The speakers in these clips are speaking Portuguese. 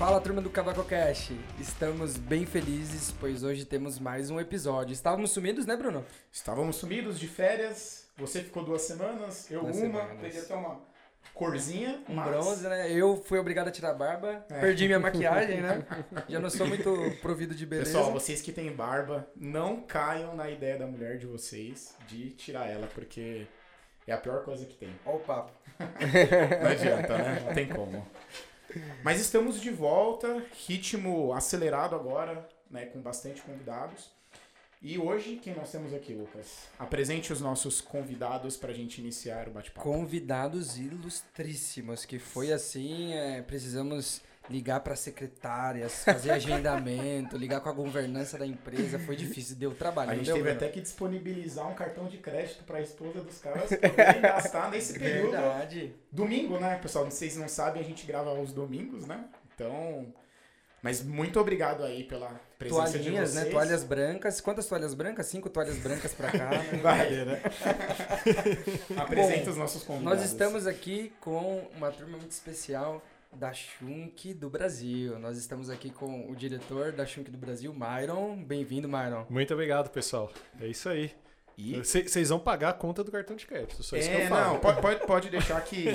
Fala turma do Cavaco Cash, estamos bem felizes, pois hoje temos mais um episódio. Estávamos sumidos, né, Bruno? Estávamos sumidos de férias, você ficou duas semanas, eu Duas uma, semanas. peguei até uma corzinha, Um mas- bronze, né? Eu fui obrigado a tirar a barba, É. perdi minha maquiagem, né? Já não sou muito provido de beleza. Pessoal, vocês que têm barba, não caiam na ideia da mulher de vocês de tirar ela, porque é a pior coisa que tem. Olha o papo. Não adianta, né? Não tem como. Mas estamos de volta, ritmo acelerado agora, né? Com bastante convidados. E hoje, quem nós temos aqui, Lucas? Apresente os nossos convidados para a gente iniciar o bate-papo. Convidados ilustríssimos, que foi assim, é, precisamos ligar para secretárias, fazer agendamento, ligar com a governança da empresa, foi difícil, deu trabalho. A gente deu, teve até que disponibilizar um cartão de crédito para a esposa dos caras poderem gastar nesse período. Verdade. Domingo, né, pessoal? Vocês não sabem, a gente grava aos domingos, né? Então. Mas muito obrigado aí pela presença de Toalhinhas, vocês. né? Toalhas brancas. Quantas toalhas brancas? Cinco toalhas brancas pra cá. né? Vai, né? Apresenta Bom, os nossos convidados. Nós estamos aqui com uma turma muito especial da Shunk do Brasil. Nós estamos aqui com o diretor da Shunk do Brasil, Myron. Bem-vindo, Myron. Muito obrigado, pessoal. É isso aí. E... Vocês vão pagar a conta do cartão de crédito, só isso que É, eu falo. não, pode, pode, pode deixar que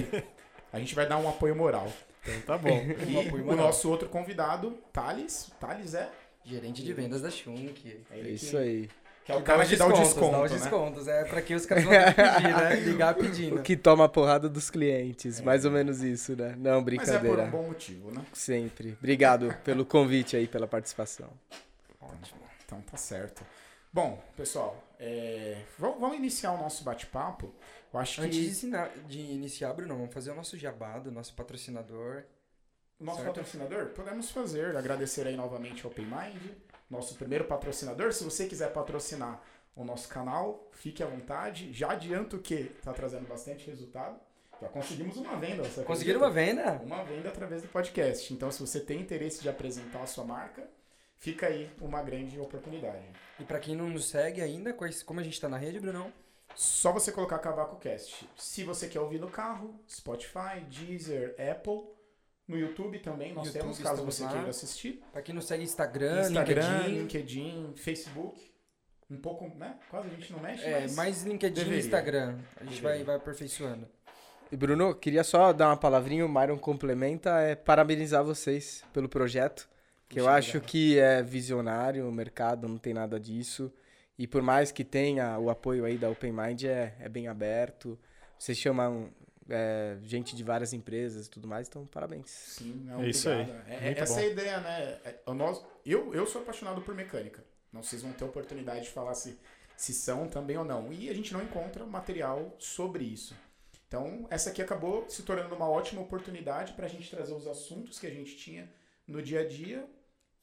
a gente vai dar um apoio moral. Então tá bom. E Um apoio o nosso outro convidado, Thales. Thales é? Gerente de vendas da Shunk. é É isso que, aí. Que é o cara que dá o Dá desconto, os né? descontos. É pra que os caras vão ter que pedir, né? Ligar pedindo. O que toma a porrada dos clientes, mais ou menos isso, né? Não, Mas é por brincadeira. um bom motivo, né? Sempre. Obrigado pelo convite aí, pela participação. Ótimo. Então tá certo. Bom, pessoal, é, vamos, vamos iniciar o nosso bate-papo. Eu acho que Antes de, ensinar- de iniciar, Bruno, vamos fazer o nosso jabá do nosso patrocinador. o nosso certo. patrocinador, podemos fazer, agradecer aí novamente ao PayMind, nosso primeiro patrocinador. Se você quiser patrocinar o nosso canal, fique à vontade. Já adianto que está trazendo bastante resultado. Já conseguimos uma venda. Conseguiram uma venda? Uma venda através do podcast. Então, se você tem interesse de apresentar a sua marca, fica aí uma grande oportunidade. E pra quem não nos segue ainda, como a gente tá na rede, Brunão? Só você colocar Cavaco Cast. Se você quer ouvir no carro, Spotify, Deezer, Apple, no YouTube também nós YouTube, temos, caso você lá. queira assistir. Pra quem não segue Instagram, Instagram, LinkedIn. LinkedIn, Facebook. Um pouco, né? Quase a gente não mexe, É, mas... mais LinkedIn e deveria. Instagram. A gente vai, Deveria. vai aperfeiçoando. E Bruno, queria só dar uma palavrinha, o Myron complementa, é parabenizar vocês pelo projeto, que eu Puxa, acho que é visionário, o mercado não tem nada disso. E por mais que tenha o apoio aí da Open Mind, é, é bem aberto. Vocês chamam é, gente de várias empresas e tudo mais, então parabéns. Sim, não, É isso aí. obrigado. É, Muito essa é a ideia, né? É, o nosso- eu, eu sou apaixonado por mecânica. Não vocês vão ter oportunidade de falar se, se são também ou não. E a gente não encontra material sobre isso. Então, essa aqui acabou se tornando uma ótima oportunidade para a gente trazer os assuntos que a gente tinha no dia a dia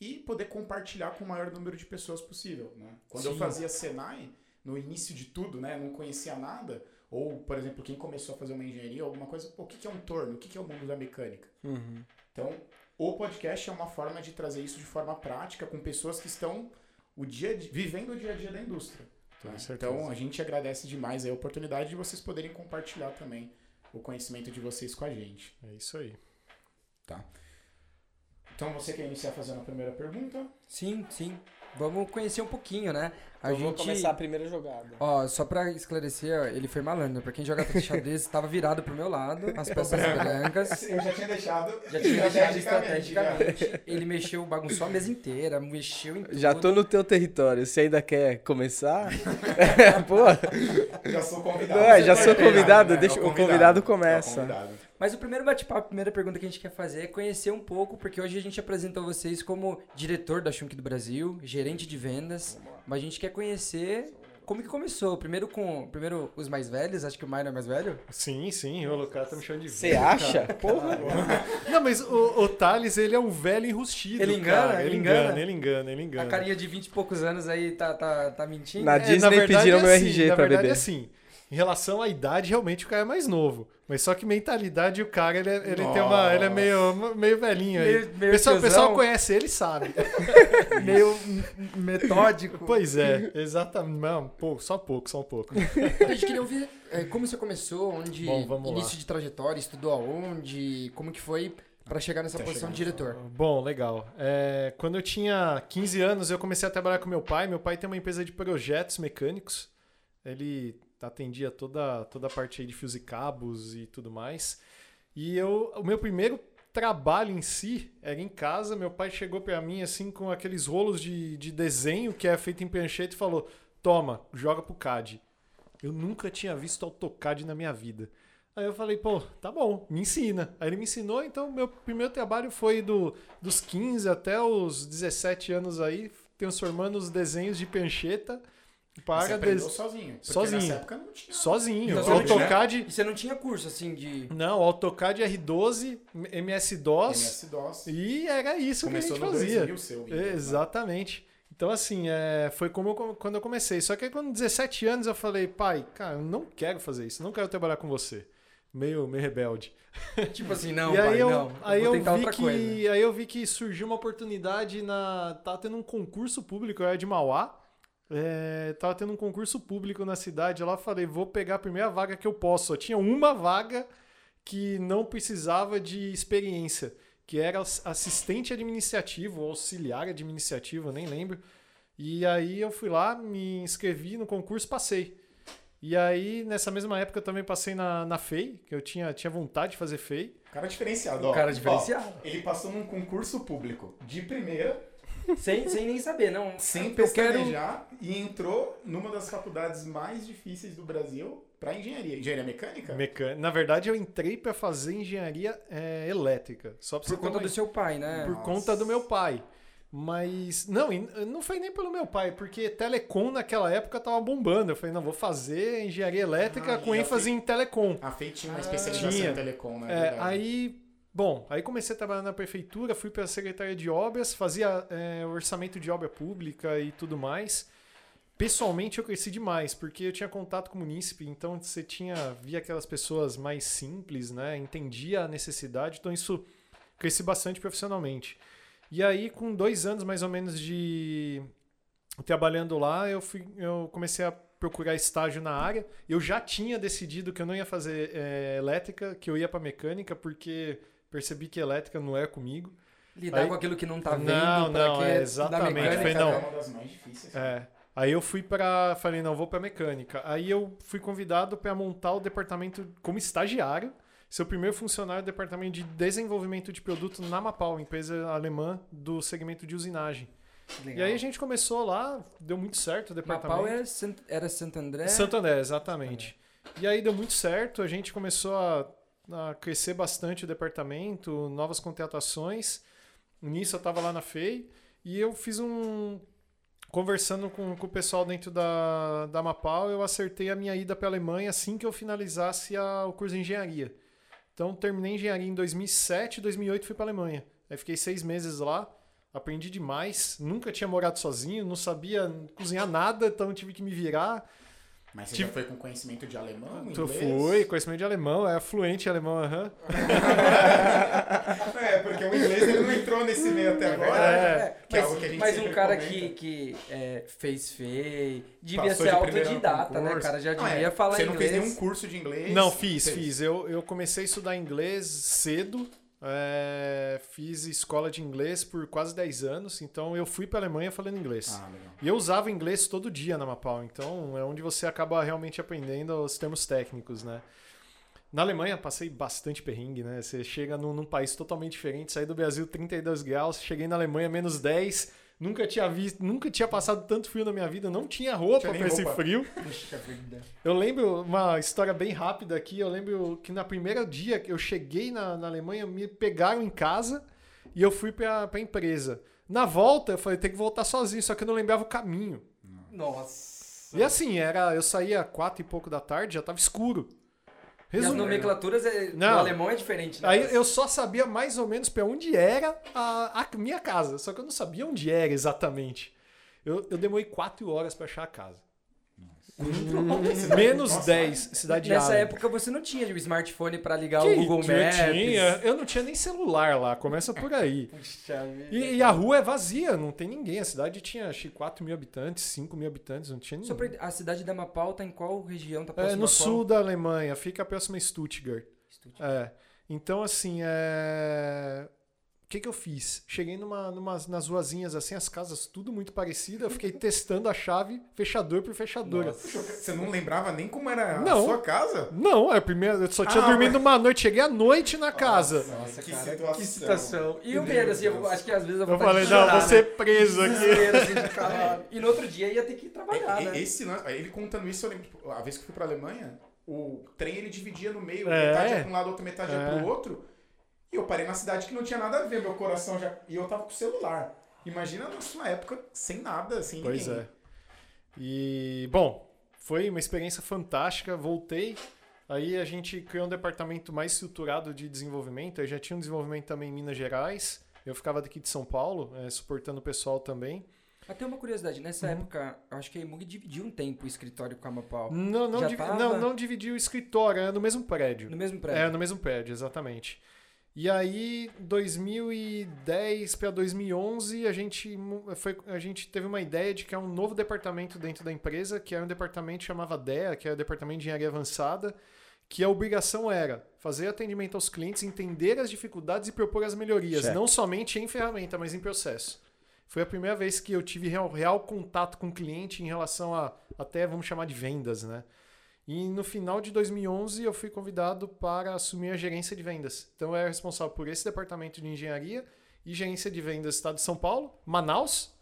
e poder compartilhar com o maior número de pessoas possível. Né? Quando eu Sim. fazia Senai, no início de tudo, né, não conhecia nada, ou, por exemplo, quem começou a fazer uma engenharia, alguma coisa, pô, o que que é um torno? O que que é o mundo da mecânica? Uhum. Então, o podcast é uma forma de trazer isso de forma prática com pessoas que estão o dia a dia- vivendo o dia a dia da indústria. Né? Então, a gente agradece demais a oportunidade de vocês poderem compartilhar também o conhecimento de vocês com a gente. É isso aí. Então, você quer iniciar fazendo a primeira pergunta? Sim, sim. Vamos conhecer um pouquinho, né? A eu gente... vou começar a primeira jogada. Ó, só pra esclarecer, ó, ele foi malandro. Pra quem joga xadrez, estava virado pro meu lado, as peças brancas. Eu já tinha deixado Já tinha deixado estrategicamente. Ele mexeu, bagunçou a mesa inteira, mexeu em tudo. Já tô no teu território, você ainda quer começar? Pô, já. Sou convidado. Não, é, já sou convidado, né? deixa- É o convidado É o começa. convidado. Mas o primeiro bate-papo, a primeira pergunta que a gente quer fazer é conhecer um pouco, porque hoje a gente apresentou vocês como diretor da Shunk do Brasil, gerente de vendas, mas a gente quer conhecer como que começou. Primeiro com primeiro os mais velhos, acho que o Maio é mais velho. Sim, sim, o cara tá me chamando de Você velho, acha? cara. Porra. Não, mas o, o Thales, ele é um velho enrustido, Ele engana, cara. ele Ele engana. engana, ele engana, ele engana. A carinha de 20 e poucos anos aí tá, tá, tá mentindo. Na É, Disney na verdade, pediram meu assim, RG na pra verdade, beber. assim, em relação à idade, realmente o cara é mais novo. Mas só que mentalidade, o cara, ele, é- ele tem uma. Ele é meio, meio velhinho aí. Meio- O meio pessoal, o pessoal conhece ele e sabe. meio metódico. pois é, exatamente. Não, pô, só pouco, só um pouco. A gente queria ouvir é, como você começou, onde Bom, vamos lá. início de trajetória, estudou aonde, como que foi Pra chegar nessa Até posição de diretor. Bom, legal. É, quando eu tinha 15 anos, eu comecei a trabalhar com meu pai. Meu pai tem uma empresa de projetos mecânicos. Ele atendia toda, toda a parte de fios e cabos e tudo mais. E eu, o meu primeiro trabalho em si era em casa. Meu pai chegou para mim assim com aqueles rolos de, de desenho que é feito em prancheta e falou: Toma, joga pro CAD. Eu nunca tinha visto AutoCAD na minha vida. Aí eu falei, pô, tá bom, me ensina. Aí ele me ensinou, então meu primeiro trabalho foi do, dos 15 até os 17 anos aí, transformando os desenhos de prancheta para Você aprendeu des- sozinho. Porque Sozinho. Nessa época não tinha. sozinho. Então, o você não tinha- AutoCAD, E você não tinha curso, assim, de... não, o AutoCAD R12, MS-DOS, MS-DOS. e era isso Começou que a no gente fazia. 2000, seu Windows, né? Exatamente. Então, assim, é, foi como eu- quando eu comecei. Só que aí, com 17 anos, eu falei, pai, cara, eu não quero fazer isso, não quero trabalhar com você. Meio, meio rebelde. Tipo assim, não, e aí pai, eu, não. aí vou eu vi outra que, coisa. aí eu vi que surgiu uma oportunidade na, tava tendo um concurso público, eu era de Mauá, é, tava tendo um concurso público na cidade, lá falei, vou pegar a primeira vaga que eu posso. Só tinha uma vaga que não precisava de experiência, que era ass- assistente administrativo, ou auxiliar administrativo, eu nem lembro. E aí eu fui lá, me inscrevi no concurso, passei. E aí, nessa mesma época, eu também passei na, na FEI, que eu tinha, tinha vontade de fazer FEI. Cara diferenciado, ó. cara Ó, diferenciado. ele passou num concurso público de primeira, Sem, sem nem saber, não. sem eu quero... pestanejar, e entrou numa das faculdades mais difíceis do Brasil pra engenharia. Engenharia mecânica? Mecan... Na verdade, eu entrei para fazer engenharia é, elétrica. Só pra Por conta do seu pai, né? Por Nossa. conta do meu pai. Mas. Não, e não foi nem pelo meu pai, porque telecom naquela época tava bombando. Eu falei, não, vou fazer engenharia elétrica Ah, com ênfase Fei- em telecom. A FEI tinha uma Ah, especialização tinha. em telecom, né? É, aí. Bom, aí comecei a trabalhar na prefeitura, fui para a Secretaria de Obras, fazia é, orçamento de obra pública e tudo mais. Pessoalmente eu cresci demais, porque eu tinha contato com o munícipe, então você tinha via aquelas pessoas mais simples, né? Entendia a necessidade, então isso cresci bastante profissionalmente. E aí, com dois anos mais ou menos de trabalhando lá, eu, fui, eu comecei a procurar estágio na área. Eu já tinha decidido que eu não ia fazer é, elétrica, que eu ia para mecânica, porque percebi que elétrica não é comigo. Lidar Aí- com aquilo que não tá vendo. Não, não, que é exatamente, mecânica, foi Mecânica não. é uma das mais difíceis. É. Aí eu fui para, falei não, vou para mecânica. Aí eu fui convidado para montar o departamento como estagiário, ser o primeiro funcionário do departamento de desenvolvimento de produto na Mapau, empresa alemã do segmento de usinagem. Legal. E aí a gente começou lá, deu muito certo o departamento. Mapau era, Sant... era Santo André. Santo André, exatamente. E aí deu muito certo, a gente começou a, a crescer bastante o departamento, novas contratações. Nisso eu estava lá na FEI e eu fiz um. Conversando com, com o pessoal dentro da, da Mapau, eu acertei a minha ida para a Alemanha assim que eu finalizasse a- o curso de engenharia. Então terminei engenharia em 2007, 2008 fui para a Alemanha. Aí fiquei seis meses lá, aprendi demais. Nunca tinha morado sozinho, não sabia cozinhar nada, então tive que me virar. Mas você Tipo- já foi com conhecimento de alemão, Tu fui, conhecimento de alemão, é fluente em alemão, aham. É, porque o inglês ele não entrou nesse meio até agora. É. Que é mas algo que a gente mas um cara comenta. que, que é, fez FEI, devia Passou ser de autodidata, né, cara? Já Não, é, devia falar Você não inglês. fez nenhum curso de inglês? Não, fiz, Fez. fiz. Eu, eu comecei a estudar inglês cedo. É, fiz escola de inglês por quase 10 anos, então eu fui para Alemanha falando inglês. Ah. E eu usava inglês todo dia na Mapau, então é onde você acaba realmente aprendendo os termos técnicos, né? Na Alemanha passei bastante perrengue, né? Você chega num, num país totalmente diferente, saí do Brasil 32 graus, cheguei na Alemanha menos 10, nunca tinha visto, nunca tinha passado tanto frio na minha vida, não tinha roupa para esse frio. Eu lembro uma história bem rápida aqui. Eu lembro que na primeira dia que eu cheguei na, na Alemanha, me pegaram em casa e eu fui pra, pra empresa. Na volta, eu falei, tem que voltar sozinho, só que eu não lembrava o caminho. Nossa. E assim, era, eu saía quatro e pouco da tarde, já tava escuro. E as nomenclaturas é, Não. no alemão é diferente, né? Aí eu só sabia mais ou menos pra onde era a, a minha casa, só que eu não sabia onde era exatamente. Eu, eu demorei quatro horas pra achar a casa. Menos Nossa, 10, cidade de Nessa Allen. época você não tinha o smartphone pra ligar Que o Google eu Maps. tinha, eu não tinha nem celular lá, começa por aí. Puxa. E, e a rua é vazia, não tem ninguém. A cidade tinha acho que 4 mil habitantes, 5 mil habitantes, não tinha ninguém. pra- a cidade da Mapau tá em qual região? Tá É próxima no sul da Alemanha, fica próximo a Stuttgart. Stuttgart. É. Então, assim, é... o que, que eu fiz? Cheguei numa, numa, nas ruazinhas, assim, as casas tudo muito parecidas. Eu fiquei testando a chave fechador por fechadora. Você não lembrava nem como era Não. a sua casa? Não, é a primeira. Eu só tinha Ah, dormido uma noite, cheguei à noite na casa. Nossa, que cara, situação. que situação. E o Meu medo, assim, eu acho que às vezes eu Eu vou falei, chorar, não, vou ser né? preso aqui. Assim. E no outro dia ia ter que trabalhar, E- né? Esse lance, ele contando isso, eu lembro, tipo, a vez que eu fui pra Alemanha, o trem ele dividia no meio, É. metade ia pra um lado, outra metade ia É. pro outro. E eu parei na cidade que não tinha nada a ver, meu coração já. E eu tava com o celular. Imagina na sua época sem nada, sem Pois ninguém. é. E, bom, foi uma experiência fantástica. Voltei. Aí a gente criou um departamento mais estruturado de desenvolvimento. Eu já tinha um desenvolvimento também em Minas Gerais. Eu ficava daqui de São Paulo, eh, suportando o pessoal também. Até uma curiosidade, nessa Uhum. época, eu acho que a Emug dividiu um tempo o escritório com a Mapau. Não, não, tava? não, não dividi o escritório, é no mesmo prédio. No mesmo É, prédio. no mesmo prédio, exatamente. E aí, 2010 para 2011, a gente, foi, a gente teve uma ideia de criar um novo departamento dentro da empresa, que era um departamento que chamava DEA, que era o Departamento de Engenharia Avançada, que a obrigação era fazer atendimento aos clientes, entender as dificuldades e propor as melhorias, Check. não somente em ferramenta, mas em processo. Foi a primeira vez que eu tive real, real contato com o cliente em relação a, até vamos chamar de vendas, né? E no final de 2011 eu fui convidado para assumir a gerência de vendas. Então eu era responsável por esse departamento de engenharia e gerência de vendas do estado de São Paulo, Manaus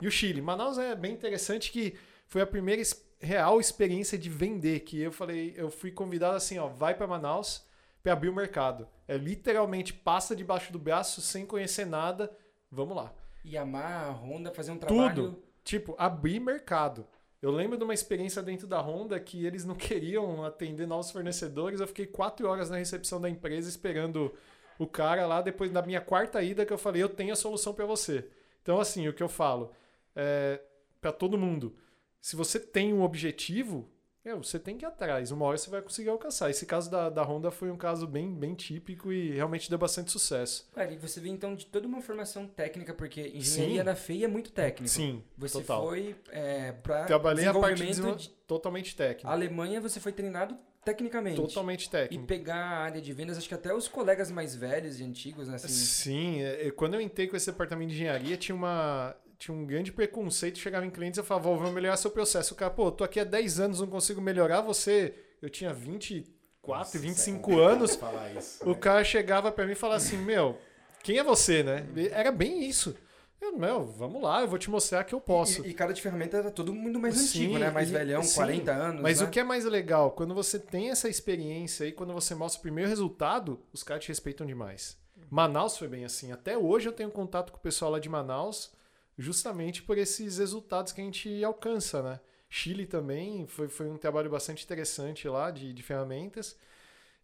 e o Chile. Manaus é bem interessante que foi a primeira real experiência de vender que eu falei, eu fui convidado assim, ó, vai para Manaus para abrir o mercado. É literalmente passa debaixo do braço sem conhecer nada, vamos lá. Yamaha, Honda, fazer um trabalho... Tudo. Tipo, abrir mercado. Eu lembro de uma experiência dentro da Honda que eles não queriam atender novos fornecedores. Eu fiquei quatro horas na recepção da empresa esperando o cara lá. Depois da minha quarta ida, que eu falei: Eu tenho a solução para você. Então, assim, o que eu falo é para todo mundo: se você tem um objetivo, meu, você tem que ir atrás. Uma hora você vai conseguir alcançar. Esse caso da, da Honda foi um caso bem, bem típico e realmente deu bastante sucesso. Cara, e você vê então de toda uma formação técnica, porque engenharia Sim. na FEI é muito técnico. Sim, Você total. foi é, para Trabalhei a parte de desenvol- totalmente técnico. Alemanha, você foi treinado tecnicamente. Totalmente E técnico. pegar a área de vendas, acho que até os colegas mais velhos e antigos, né? Assim, Sim, é, é, quando eu entrei com esse departamento de engenharia, tinha uma tinha um grande preconceito, chegava em clientes e eu falava, "Ô, vamos melhorar seu processo. O cara, pô, tô aqui há 10 anos, não consigo melhorar, você... Eu tinha 24, Nossa, 25 isso é anos, Falar isso, o né? cara chegava pra mim e falava assim, meu, quem é você, né? Era bem isso. Eu, meu, vamos lá, eu vou te mostrar que eu posso. E, e cada de ferramenta era todo mundo mais Sim, antigo, né? Mais e- velhão, sim, 40 anos. Mas né? o que é mais legal, quando você tem essa experiência e quando você mostra o primeiro resultado, os caras te respeitam demais. Manaus foi bem assim. Até hoje eu tenho contato com o pessoal lá de Manaus, justamente por esses resultados que a gente alcança, né? Chile também foi, foi um trabalho bastante interessante lá de, de ferramentas.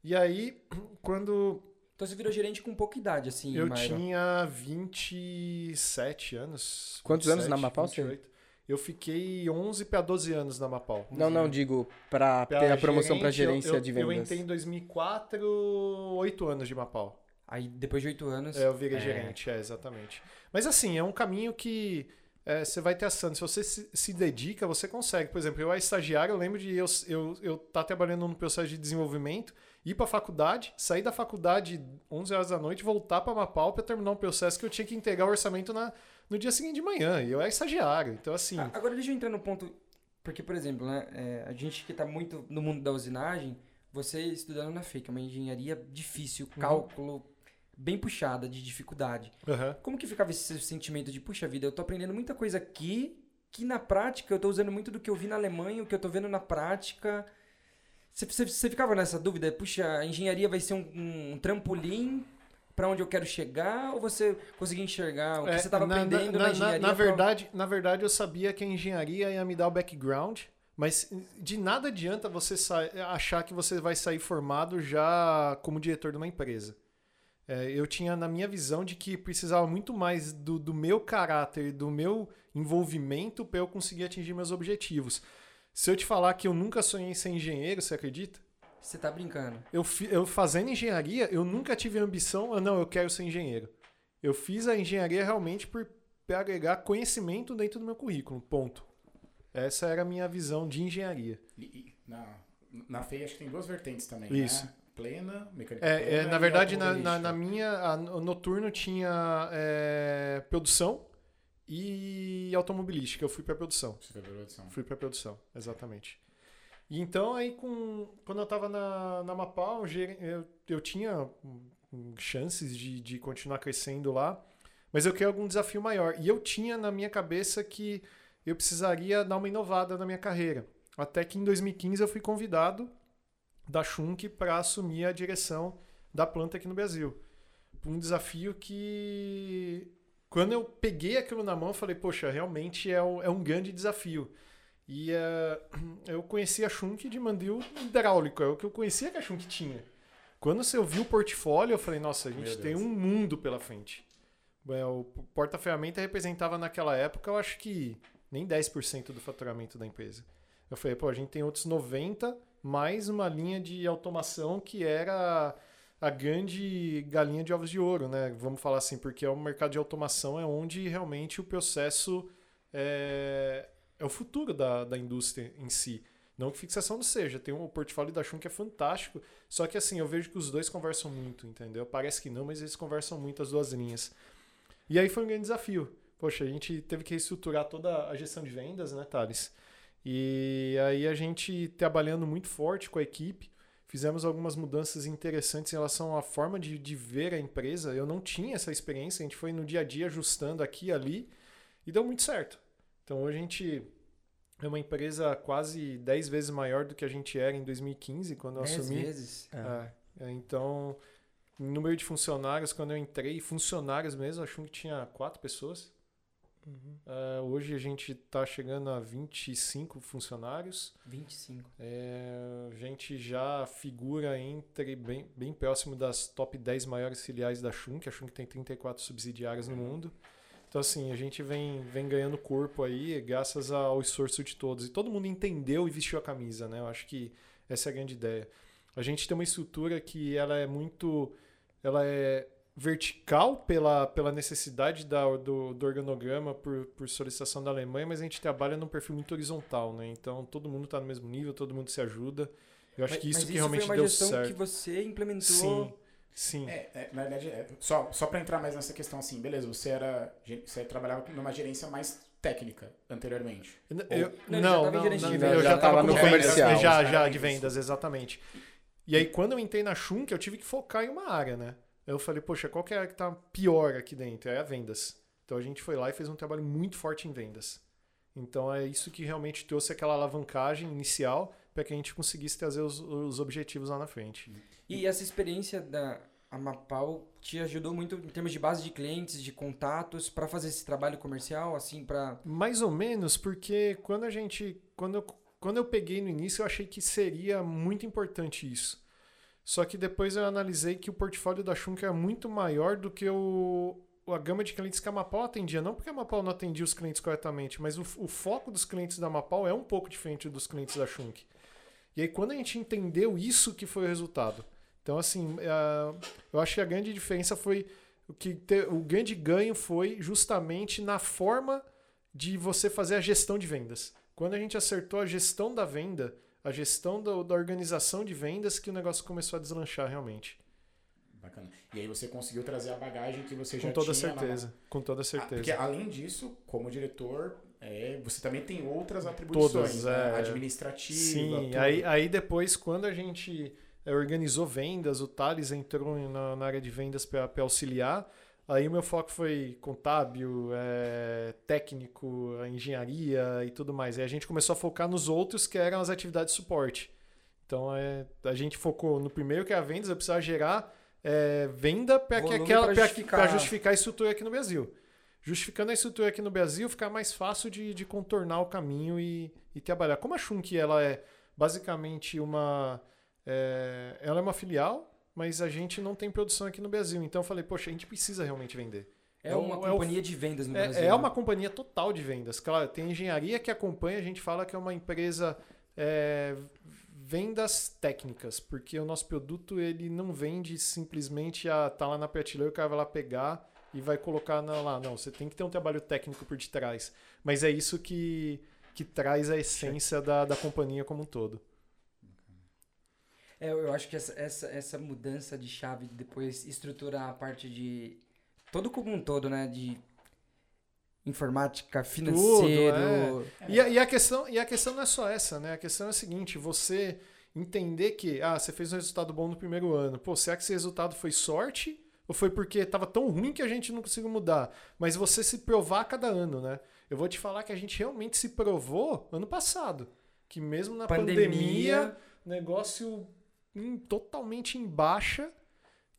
E aí, quando Então você virou gerente com pouca idade, assim, eu Myron. tinha 27 anos. Quantos anos na 27, Mapau, você? 28. Eu fiquei 11 para 12 anos na Mapau. Não, não, digo Pra ter a promoção gerente, gerência eu, de eu, vendas. Eu entrei em 2004, 8 anos de Mapau. Aí depois de oito anos. É, eu virei É. gerente, é, exatamente. Mas assim, é um caminho que é, você vai testando. Se você se, se dedica, você consegue. Por exemplo, eu era estagiário, eu lembro de eu estar eu, eu tá trabalhando no processo de desenvolvimento, ir para a faculdade, sair da faculdade 11 horas da noite, voltar para Mapau para terminar um processo que eu tinha que entregar o orçamento na, no dia seguinte de manhã. E eu era estagiário. Então, assim. Agora deixa eu entrar no ponto. Porque, por exemplo, né, é, a gente que tá muito no mundo da usinagem, você estudando na FEI, que é uma engenharia difícil, Uhum. Bem puxada, de dificuldade. aham. Como que ficava esse sentimento de, puxa vida, eu tô aprendendo muita coisa aqui, que na prática eu tô usando muito do que eu vi na Alemanha, o que eu tô vendo na prática. Você, você- você ficava nessa dúvida, puxa, a engenharia vai ser um, um trampolim para onde eu quero chegar, ou você conseguia enxergar o que É, você estava na- aprendendo na, na, na, engenharia? na pra- verdade, na verdade, eu sabia que a engenharia ia me dar o background, mas de nada adianta você achar que você vai sair formado já como diretor de uma empresa. É, eu tinha na minha visão de que precisava muito mais do, do meu caráter, do meu envolvimento para eu conseguir atingir meus objetivos. Se eu te falar que eu nunca sonhei em ser engenheiro, você acredita? Você tá brincando. Eu, eu fazendo engenharia, eu nunca tive a ambição, ah, não, eu quero ser engenheiro. Eu fiz a engenharia realmente por pra agregar conhecimento dentro do meu currículo, ponto. Essa era a minha visão de engenharia. E- e na, na FEI acho que tem duas vertentes também, Isso. né? Plena, mecânica É, plena é, na verdade, na, na, na minha, a- o noturno tinha é, produção e automobilística. Eu fui para produção. Você foi produção. Fui para produção, exatamente. E então, aí, com, quando eu estava na, na Mapau, eu, eu, tinha chances de, de continuar crescendo lá, mas eu queria algum desafio maior. E eu tinha na minha cabeça que eu precisaria dar uma inovada na minha carreira. Até que em 2015 eu fui convidado da Schunk para assumir a direção da planta aqui no Brasil. Um desafio que, quando eu peguei aquilo na mão, eu falei, poxa, realmente é, um- é um grande desafio. E eh, eu conheci a Schunk de mandil hidráulico, é o que eu conhecia que a Schunk tinha. Quando você ouviu o portfólio, eu falei, nossa, a gente tem um mundo pela frente. É, O porta-ferramenta representava naquela época, eu acho que nem 10% do faturamento da empresa. Eu falei, pô, a gente tem outros 90, mais uma linha de automação que era a grande galinha de ovos de ouro, né? Vamos falar assim, porque o mercado de automação é onde realmente o processo é, é o futuro da, da indústria em si. Não que fixação não seja, tem um portfólio da Shun que é fantástico, só que assim, eu vejo que os dois conversam muito, entendeu? Parece que não, mas eles conversam muito as duas linhas. E aí foi um grande desafio. Poxa, a gente teve que reestruturar toda a gestão de vendas, né, Thales? E aí a gente trabalhando muito forte com a equipe, fizemos algumas mudanças interessantes em relação à forma de, de ver a empresa. Eu não tinha essa experiência, a gente foi no dia a dia ajustando aqui e ali e deu muito certo. Então hoje a gente é uma empresa quase 10 vezes maior do que a gente era em 2015, quando eu Dez assumi. vezes. É. É, é, então, número de funcionários, quando eu entrei, funcionários mesmo, acho que tinha quatro pessoas. Uhum. É, hoje a gente está chegando a 25 funcionários. 25. É, a gente já figura entre bem, bem próximo das top 10 maiores filiais da Schunk. A Schunk tem 34 subsidiárias no mundo. Então, assim, a gente vem, vem ganhando corpo aí graças ao esforço de todos. E todo mundo entendeu e vestiu a camisa, né? Eu acho que essa é a grande ideia. A gente tem uma estrutura que ela é muito... Ela é vertical pela, pela necessidade da, do, do organograma por, por solicitação da Alemanha, mas a gente trabalha num perfil muito horizontal, né? Então todo mundo está no mesmo nível, todo mundo se ajuda. Eu acho Mas- que isso mas que realmente foi uma deu gestão certo. que você implementou. Sim, sim. É, é, na verdade, é, só, só para entrar mais nessa questão assim, beleza, você era. Você trabalhava numa gerência mais técnica anteriormente. Eu- Não, não, não, não, de eu vendas. já Já estava tava no comercial. comercial. Já, Já de vendas, exatamente. E aí, quando eu entrei na Schunk, eu tive que focar em uma área, né? Eu falei, poxa, qual que é a que tá pior aqui dentro? É a vendas. Então a gente foi lá e fez um trabalho muito forte em vendas. Então é isso que realmente trouxe aquela alavancagem inicial para que a gente conseguisse trazer os, os objetivos lá na frente. E essa experiência da Amapau te ajudou muito em termos de base de clientes, de contatos, para fazer esse trabalho comercial, assim, para Mais ou menos, porque quando a gente. Quando eu, quando eu peguei no início, eu achei que seria muito importante isso. Só que depois eu analisei que o portfólio da Schunk era muito maior do que o, a gama de clientes que a Mapau atendia. Não porque a Mapau não atendia os clientes corretamente, mas o, o foco dos clientes da Mapau é um pouco diferente dos clientes da Schunk. E aí, quando a gente entendeu isso, que foi o resultado. Então, assim, eh, eu acho que a grande diferença foi. O, que te- o grande ganho foi justamente na forma de você fazer a gestão de vendas. Quando a gente acertou a gestão da venda, a gestão do- da organização de vendas, que o negócio começou a deslanchar realmente. Bacana. E aí você conseguiu trazer a bagagem que você já Com toda tinha na- certeza. Com toda Ah, certeza. Porque além disso, como diretor, é, você também tem outras atribuições, Todas, né? é. administrativa. Sim, tudo. aí, aí depois, quando a gente eh, organizou vendas, o Thales entrou na, na área de vendas para auxiliar. Aí o meu foco foi contábil, eh, técnico, engenharia e tudo mais. Aí a gente começou a focar nos outros que eram as atividades de suporte. Então eh, a gente focou no primeiro que é a vendas, eu precisava gerar eh, venda para aquela pra- justificar. justificar a estrutura aqui no Brasil. Justificando a estrutura aqui no Brasil, fica mais fácil de, de contornar o caminho e, e trabalhar. Como a Shunk ela é basicamente uma. é, ela é uma filial, mas a gente não tem produção aqui no Brasil. Então eu falei, poxa, a gente precisa realmente vender. é É uma é companhia de vendas no É, Brasil. é né? uma companhia total de vendas. Claro, tem engenharia que acompanha, a gente fala que é uma empresa é, vendas técnicas, porque o nosso produto ele não vende simplesmente a tá lá na prateleira, o cara vai lá pegar e vai colocar na, lá. Não, você tem que ter um trabalho técnico por detrás. Mas é isso que, que traz a essência da, da companhia como um todo. É, eu acho que essa, essa, essa mudança de chave depois estruturar a parte de. Todo como um todo, né? De informática, financeiro. E, a, e, a questão, e a questão não é só essa, né? A questão é a seguinte: você entender que, ah, você fez um resultado bom no primeiro ano. Pô, será que esse resultado foi sorte? Ou foi porque estava tão ruim que a gente não conseguiu mudar? Mas você se provar a cada ano, né? Eu vou te falar que a gente realmente se provou ano passado. Que mesmo na pandemia, pandemia negócio em, totalmente em baixa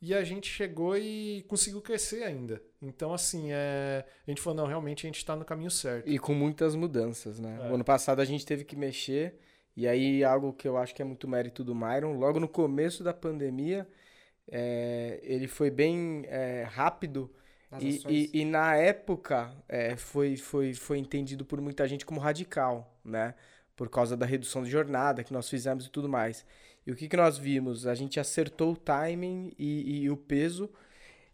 e a gente chegou e conseguiu crescer ainda. Então, assim, é, a gente falou, não, realmente a gente está no caminho certo. E com muitas mudanças, né? É. O ano passado a gente teve que mexer e aí, algo que eu acho que é muito mérito do Myron, logo no começo da pandemia, é, ele foi bem é, rápido e, e, e, na época é, foi, foi, foi entendido por muita gente como radical, né? Por causa da redução de jornada que nós fizemos e tudo mais. E o que, que nós vimos? A gente acertou o timing e, e o peso,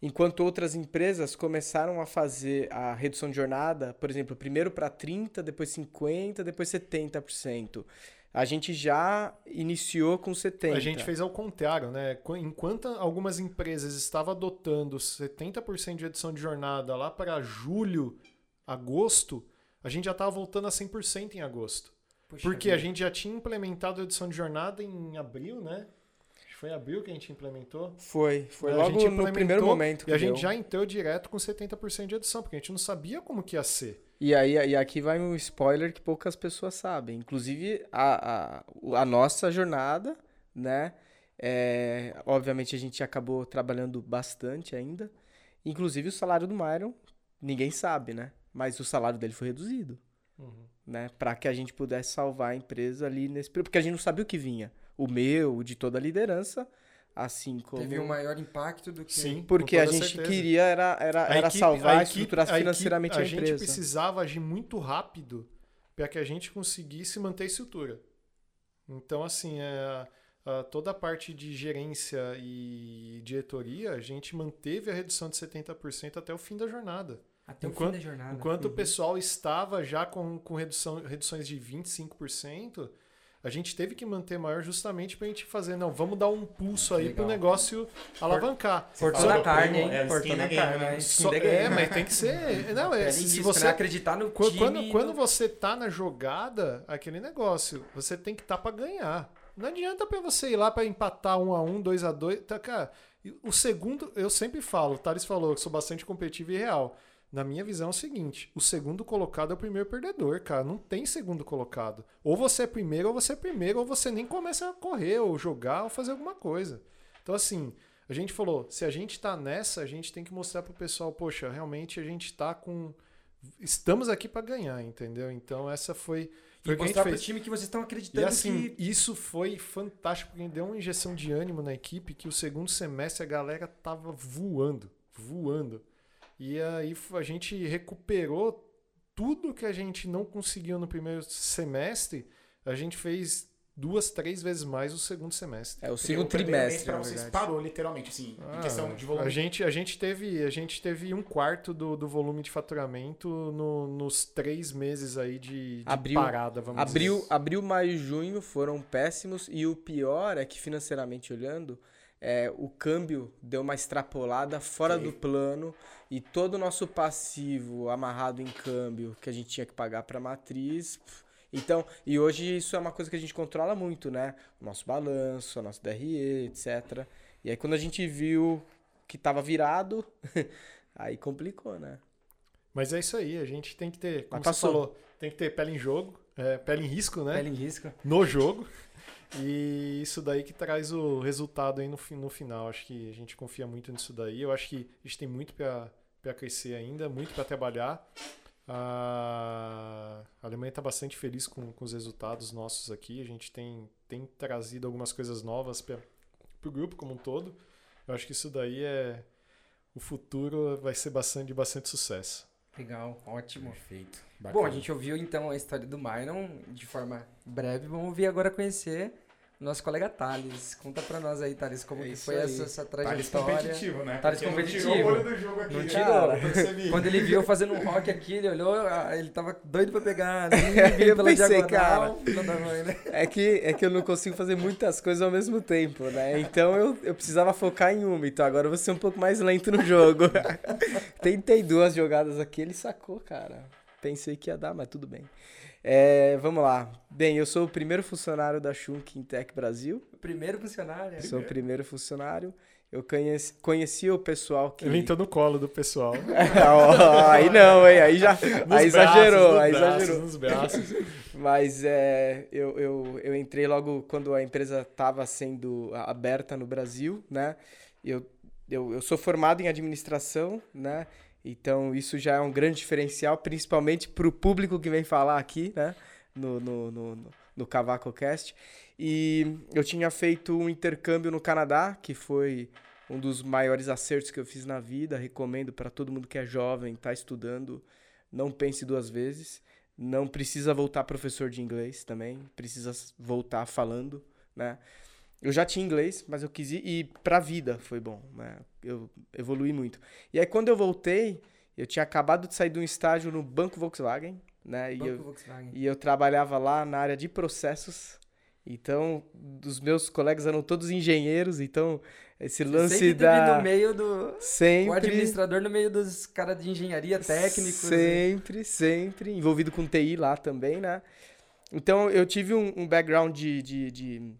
enquanto outras empresas começaram a fazer a redução de jornada, por exemplo, primeiro para 30%, depois 50%, depois 70% a gente já iniciou com 70. A gente fez ao contrário, né? Enquanto algumas empresas estavam adotando 70% de edição de jornada lá para julho, agosto, a gente já estava voltando a 100% em agosto. Puxa porque vida. a gente já tinha implementado a edição de jornada em abril, né? Foi em abril que a gente implementou? Foi, foi logo no primeiro momento. e a gente já entrou direto com 70% de edição, porque a gente não sabia como que ia ser. E aí e aqui vai um spoiler que poucas pessoas sabem. Inclusive a, a, a nossa jornada, né? É, obviamente a gente acabou trabalhando bastante ainda. Inclusive o salário do Myron, ninguém sabe, né? Mas o salário dele foi reduzido. Uhum. Né? Para que a gente pudesse salvar a empresa ali nesse período. Porque a gente não sabia o que vinha. O meu, o de toda a liderança assim como teve um maior impacto do que sim porque a gente certeza. queria era era, era equipe, salvar a estruturar financeiramente a, equipe, a, a empresa a gente precisava agir muito rápido para que a gente conseguisse manter a estrutura então assim é, a, toda a parte de gerência e diretoria a gente manteve a redução de 70% até o fim da jornada até enquanto, o fim da jornada enquanto uhum. o pessoal estava já com, com redução, reduções de 25% a gente teve que manter maior justamente pra gente fazer, não, vamos dar um pulso aí Legal. pro negócio alavancar. Portou na carne, hein? É, Portou na carne. Né? Só, é, mas tem que ser. Não, é, se você né? acreditar no quando, time. Quando, você tá na jogada, aquele negócio, você tem que estar tá pra ganhar. Não adianta para você ir lá para empatar um a um, dois a dois. Tá, cara, o segundo, eu sempre falo, o Thales falou que sou bastante competitivo e real. Na minha visão é o seguinte: o segundo colocado é o primeiro perdedor, cara. Não tem segundo colocado. Ou você é primeiro, ou você é primeiro, ou você nem começa a correr, ou jogar, ou fazer alguma coisa. Então, assim, a gente falou: se a gente tá nessa, a gente tem que mostrar pro pessoal, poxa, realmente a gente tá com. Estamos aqui para ganhar, entendeu? Então, essa foi. Foi e mostrar pro time que vocês estão acreditando e assim, que... isso foi fantástico, porque deu uma injeção de ânimo na equipe que o segundo semestre a galera tava voando, voando. E aí a gente recuperou tudo que a gente não conseguiu no primeiro semestre, a gente fez duas, três vezes mais o segundo semestre. É, o segundo trimestre. Para vocês parou, literalmente, assim, ah, em questão de volume. A gente, a gente, teve, a gente teve um quarto do, do volume de faturamento no, nos três meses aí de, de abril, parada, vamos abril, dizer. Abril, maio e junho foram péssimos e o pior é que financeiramente olhando, é, o câmbio deu uma extrapolada fora Sim. do plano e todo o nosso passivo amarrado em câmbio que a gente tinha que pagar para a matriz. Então, e hoje isso é uma coisa que a gente controla muito, né? O nosso balanço, o nosso DRE, etc. E aí quando a gente viu que estava virado, aí complicou, né? Mas é isso aí, a gente tem que ter, como Mas você falou, tem que ter pele em jogo, é, pele em risco, né? Pele em risco. No jogo. E isso daí que traz o resultado aí no, no final. Acho que a gente confia muito nisso daí. Eu acho que a gente tem muito para crescer ainda, muito para trabalhar. A Alemanha está bastante feliz com, com os resultados nossos aqui. A gente tem, tem trazido algumas coisas novas para o grupo como um todo. Eu acho que isso daí é. O futuro vai ser bastante, de bastante sucesso. Legal, ótimo. Perfeito. Bacana. Bom, a gente ouviu então a história do Myron de forma breve. Vamos vir agora conhecer nosso colega Thales. Conta pra nós aí, Thales, como É que foi essa, essa Thales trajetória. competitivo, né? Thales Porque competitivo. Não tirou o olho do jogo aqui. Não né? tirou. Quando ele viu eu fazendo um rock aqui, ele olhou, ah, ele tava doido pra pegar Eu pela pensei, diagonal. mãe, né? É que, é que eu não consigo fazer muitas coisas ao mesmo tempo, né? Então eu, eu precisava focar em uma. Então agora eu vou ser um pouco mais lento no jogo. Tentei duas jogadas aqui, ele sacou, cara. Pensei que ia dar, mas tudo bem. É, vamos lá. Bem, eu sou o primeiro funcionário da Shunkin Tech Brasil. O primeiro funcionário. Sou o primeiro funcionário. Eu conheci, conheci o pessoal que. Ele entrou no colo do pessoal. Aí não, hein? Aí já. Nos aí braços, exagerou, aí braços, exagerou. Nos braços. Mas é, eu, eu, eu entrei logo quando a empresa estava sendo aberta no Brasil, né? Eu, eu, eu sou formado em administração, né? Então isso já é um grande diferencial, principalmente para o público que vem falar aqui, né? No, no, no, no, no Cast. E eu tinha feito um intercâmbio no Canadá, que foi um dos maiores acertos que eu fiz na vida. Recomendo para todo mundo que é jovem, está estudando, não pense duas vezes. Não precisa voltar professor de inglês também, precisa voltar falando, né? Eu já tinha inglês, mas eu quis ir e pra vida foi bom, né? Eu evolui muito. E aí quando eu voltei, eu tinha acabado de sair de um estágio no Banco Volkswagen, né? E Banco eu, Volkswagen. e eu trabalhava lá na área de processos. Então, os meus colegas eram todos engenheiros, então esse lance Sempre da no meio do... O sempre administrador no meio dos caras de engenharia técnicos. né? Sempre, sempre. Envolvido com TI lá também, né? Então eu tive um, um background de, de, de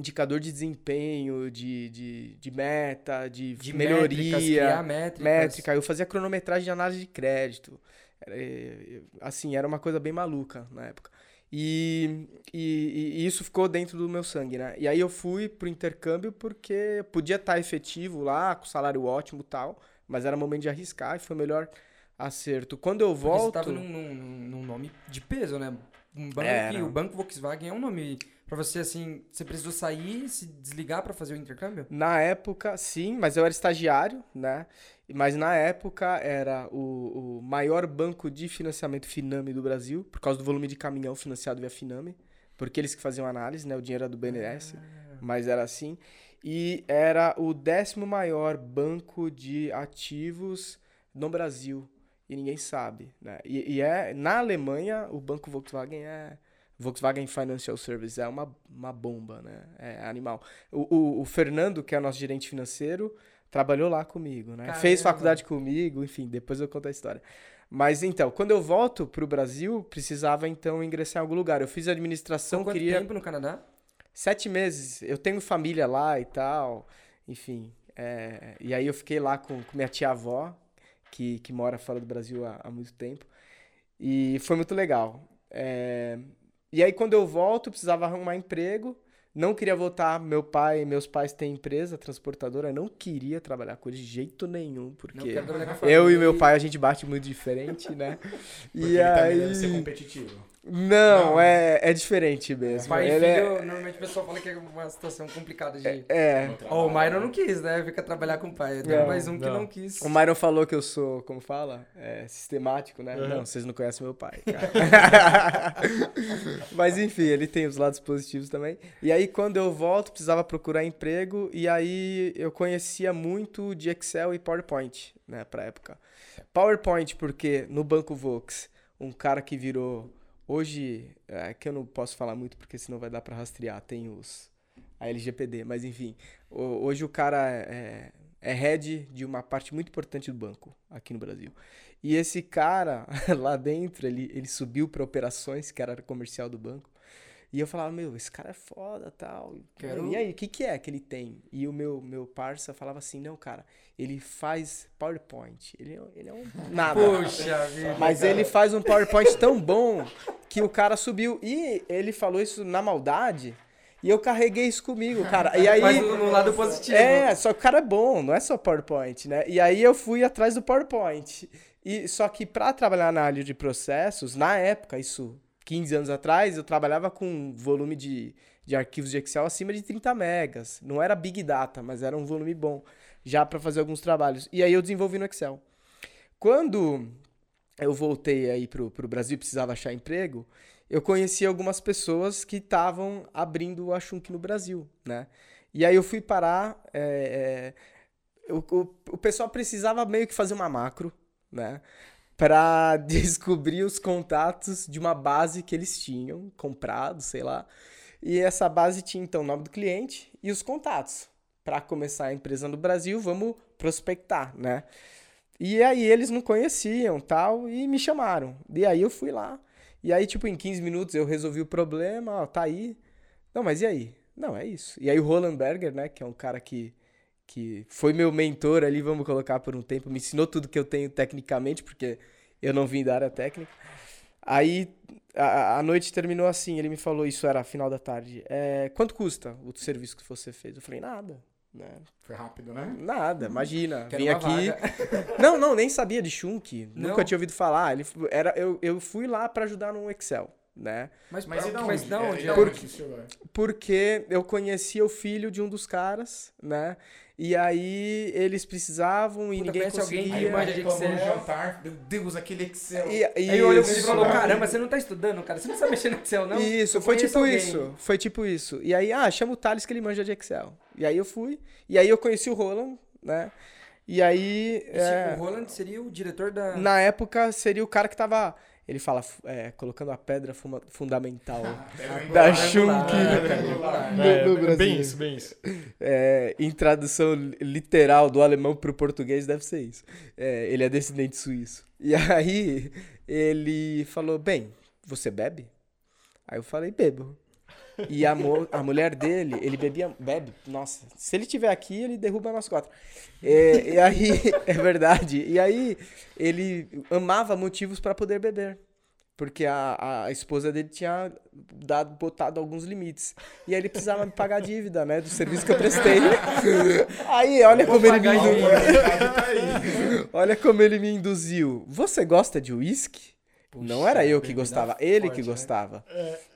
indicador de desempenho, de, de, de meta, de, de melhoria, métricas, métricas. métrica. Eu fazia cronometragem de análise de crédito. Era, eh, assim, era uma coisa bem maluca na época. E, e, e isso ficou dentro do meu sangue, né? E aí eu fui pro intercâmbio porque podia estar efetivo lá, com salário ótimo e tal, mas era momento de arriscar e foi o melhor acerto. Quando eu Porque volto. você tava num, num, num nome de peso, né? Um banco o Banco Volkswagen é um nome pra você, assim, você precisou sair, se desligar pra fazer o intercâmbio? Na época, sim, mas eu era estagiário, né? Mas na época era o, o maior banco de financiamento Finame do Brasil, por causa do volume de caminhão financiado via Finame, porque eles que faziam análise, né? O dinheiro era do BNDES, mas era assim. E era o décimo maior banco de ativos no Brasil. E ninguém sabe, né? E, e é, na Alemanha, o banco Volkswagen é... Volkswagen Financial Services é uma, uma bomba, né? É animal. O, o, o Fernando, que é nosso gerente financeiro, trabalhou lá comigo, né? Fez Caramba. faculdade comigo, enfim, depois eu conto a história. Mas então, quando eu volto pro Brasil, precisava então ingressar em algum lugar. Eu fiz administração, quanto queria tempo no Canadá? sete meses. Eu tenho família lá e tal, enfim. é, e aí eu fiquei lá com, com minha tia-avó, que, que mora fora do Brasil há, há muito tempo. E foi muito legal. É, e aí quando eu volto, eu precisava arrumar emprego. Não queria voltar, meu pai, meus pais têm empresa transportadora, não queria trabalhar com eles de jeito nenhum, porque eu e meu pai a gente bate muito diferente, né? Porque e ele também aí deve ser competitivo. Não, Não. É, é diferente mesmo. Pai e Ele é- filho, normalmente o pessoal fala que é uma situação complicada de... é, trabalho. o Myron não quis, né? Fica trabalhar com o pai. Tem Não, mais um que não. não quis. O Myron falou que eu sou, como fala? É, sistemático, né? Uhum. Não, vocês não conhecem meu pai. cara. Mas enfim, ele tem os lados positivos também. E aí, quando eu volto, precisava procurar emprego. E aí, eu conhecia muito de Excel e PowerPoint, né, pra época. PowerPoint, porque no Banco Vox, um cara que virou. Hoje, é que eu não posso falar muito porque senão vai dar pra rastrear. Tem os. A LGPD, mas enfim. Hoje o cara é, é head de uma parte muito importante do banco aqui no Brasil. E esse cara lá dentro, ele, ele subiu para operações, que era comercial do banco. E eu falava, meu, esse cara é foda tal. Quero- E aí, o que, que é que ele tem? E o meu, meu parça falava assim, não, cara, ele faz PowerPoint. Ele, é- ele é um nada. Puxa vida. Mas cara. ele faz um PowerPoint tão bom que o cara subiu. E ele falou isso na maldade. E eu carreguei isso comigo, cara. E aí. Mas no, no lado positivo. É, só que o cara é bom, não é só PowerPoint, né? E aí eu fui atrás do PowerPoint. E só que para trabalhar na área de processos, na época, isso 15 anos atrás, eu trabalhava com um volume de, de arquivos de Excel acima de 30 megas. Não era Big Data, mas era um volume bom, já para fazer alguns trabalhos. E aí eu desenvolvi no Excel. Quando eu voltei aí pro, pro Brasil precisava achar emprego, eu conheci algumas pessoas que estavam abrindo a Shunk no Brasil, né? E aí eu fui parar. é, é, o, o, o pessoal precisava meio que fazer uma macro, né? Pra descobrir os contatos de uma base que eles tinham comprado, sei lá. E essa base tinha então o nome do cliente e os contatos. Para começar a empresa no Brasil, vamos prospectar, né? E aí eles não conheciam, tal, e me chamaram. E aí eu fui lá. E aí, tipo, em 15 minutos eu resolvi o problema, ó, tá aí. Não, mas e aí? Não, é isso. E aí o Roland Berger, né, que é um cara que, que foi meu mentor ali, vamos colocar por um tempo, me ensinou tudo que eu tenho tecnicamente, porque eu não vim da área técnica. Aí a, a noite terminou assim, ele me falou, isso era final da tarde. É, quanto custa o serviço que você fez? Eu falei, nada. Né? Foi rápido, né? Nada, imagina. Quero Vim aqui. Não, não, nem sabia de Shunk. Não? Nunca tinha ouvido falar. Ele era, eu, eu fui lá pra ajudar no Excel, né? Mas, Mas da mas onde? da É, onde? é? onde que chegou? Porque eu conhecia o filho de um dos caras, né? E aí eles precisavam e Puta, ninguém conhece alguém conseguia. que manja de Excel. jantar. Meu Deus, aquele Excel. E, Aí eu olhei e falou, caramba, você não tá estudando, cara. Você não sabe mexer no Excel, não? Isso, Eu foi tipo alguém. isso. Foi tipo isso. E aí, ah, chama o Thales que ele manja de Excel. E aí eu fui. E aí eu conheci o Roland, né? E aí. Esse- é, O Roland seria o diretor da... na época seria o cara que tava. Ele fala, é, colocando a pedra fuma- fundamental da Angular, Shunk. No- É, bem Brasil. isso, bem isso. É, em tradução literal do alemão pro português deve ser isso. É, ele é descendente suíço. E aí ele falou: Bem, você bebe? Aí eu falei: Bebo. E a, mo- a mulher dele, ele bebia, bebe. Nossa, se ele tiver aqui, ele derruba nós quatro. É, e aí, é verdade. E aí ele amava motivos para poder beber. Porque a, a esposa dele tinha dado, botado alguns limites. E aí ele precisava me pagar a dívida, né? Do serviço que eu prestei. Aí, olha como ele me induziu. Aí. Olha como ele me induziu. Você gosta de uísque? Não era eu que gostava, ele forte, que né? gostava.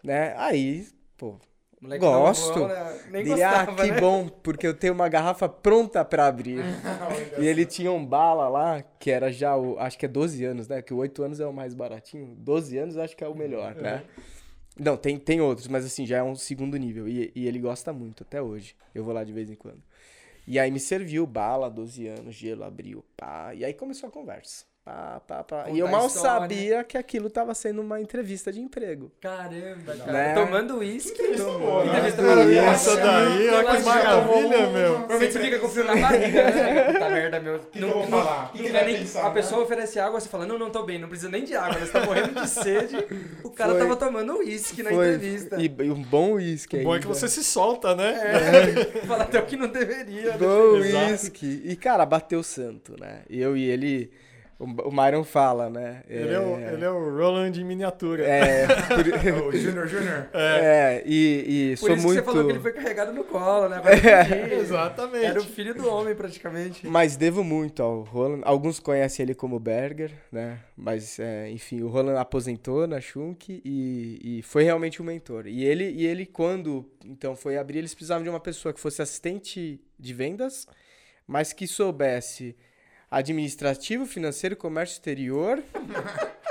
Né? Aí, pô, Moleque Gosto. né? Nem ah, gostava, que né? bom, porque eu tenho uma garrafa pronta pra abrir. E ele tinha um bala lá, que era já o. Acho que é 12 anos, né? Que o 8 anos é o mais baratinho. 12 anos acho que é o melhor, né? Não, tem, tem outros, mas assim, já é um segundo nível. E, e ele gosta muito, até hoje. Eu vou lá de vez em quando. E aí me serviu bala, 12 anos, gelo, abriu, pá. E aí começou a conversa. Pá, pá, pá. E eu mal história. sabia que aquilo tava sendo uma entrevista de emprego. Caramba, cara. Né? Tomando uísque. Entrevista boa, né? Entrevista. Essa daí, olha que maravilha, meu. Provavelmente você fica com frio na barriga, né? Puta merda, meu. que eu vou falar? Não nem- pensar, a né? pessoa oferece água, você fala, não, não tô bem, não precisa nem de água, né? você tá morrendo de sede. O cara Foi. tava tomando uísque na Foi. entrevista. E, e um bom uísque O bom é que você se solta, né? Fala até o que não deveria. né? Bom uísque. E, cara, bateu santo, né? Eu e ele. O, o Myron fala, né? Ele, é o, ele é o Roland em miniatura. É, por- O Júnior, Júnior. é, e, e Por sou isso muito. que você falou que ele foi carregado no colo, né? Entendi. Exatamente. Era o filho do homem, praticamente. Mas devo muito ao Roland. Alguns conhecem ele como Berger, né? Mas, é, enfim, o Roland aposentou na Schunk e, e foi realmente um mentor. E ele, e ele, quando então foi abrir, eles precisavam de uma pessoa que fosse assistente de vendas, mas que soubesse administrativo, financeiro, comércio exterior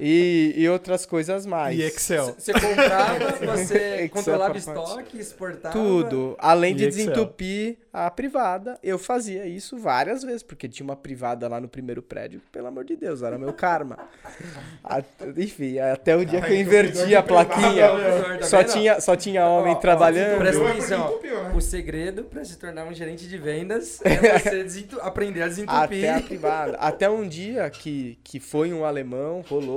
e, e outras coisas mais. E Excel. Você comprava, você Excel controlava estoque, exportava. Tudo. Além E de Excel. desentupir a privada, eu fazia isso várias vezes, porque tinha uma privada lá no primeiro prédio, pelo amor de Deus, era meu karma. A- enfim, até o dia que eu inverti a privada, plaquinha, só tinha, só tinha homem Ó, ó, trabalhando. presta atenção, né? O segredo pra se tornar um gerente de vendas é você aprender a desentupir. Até a privada. Até um dia que, que foi um alemão, rolou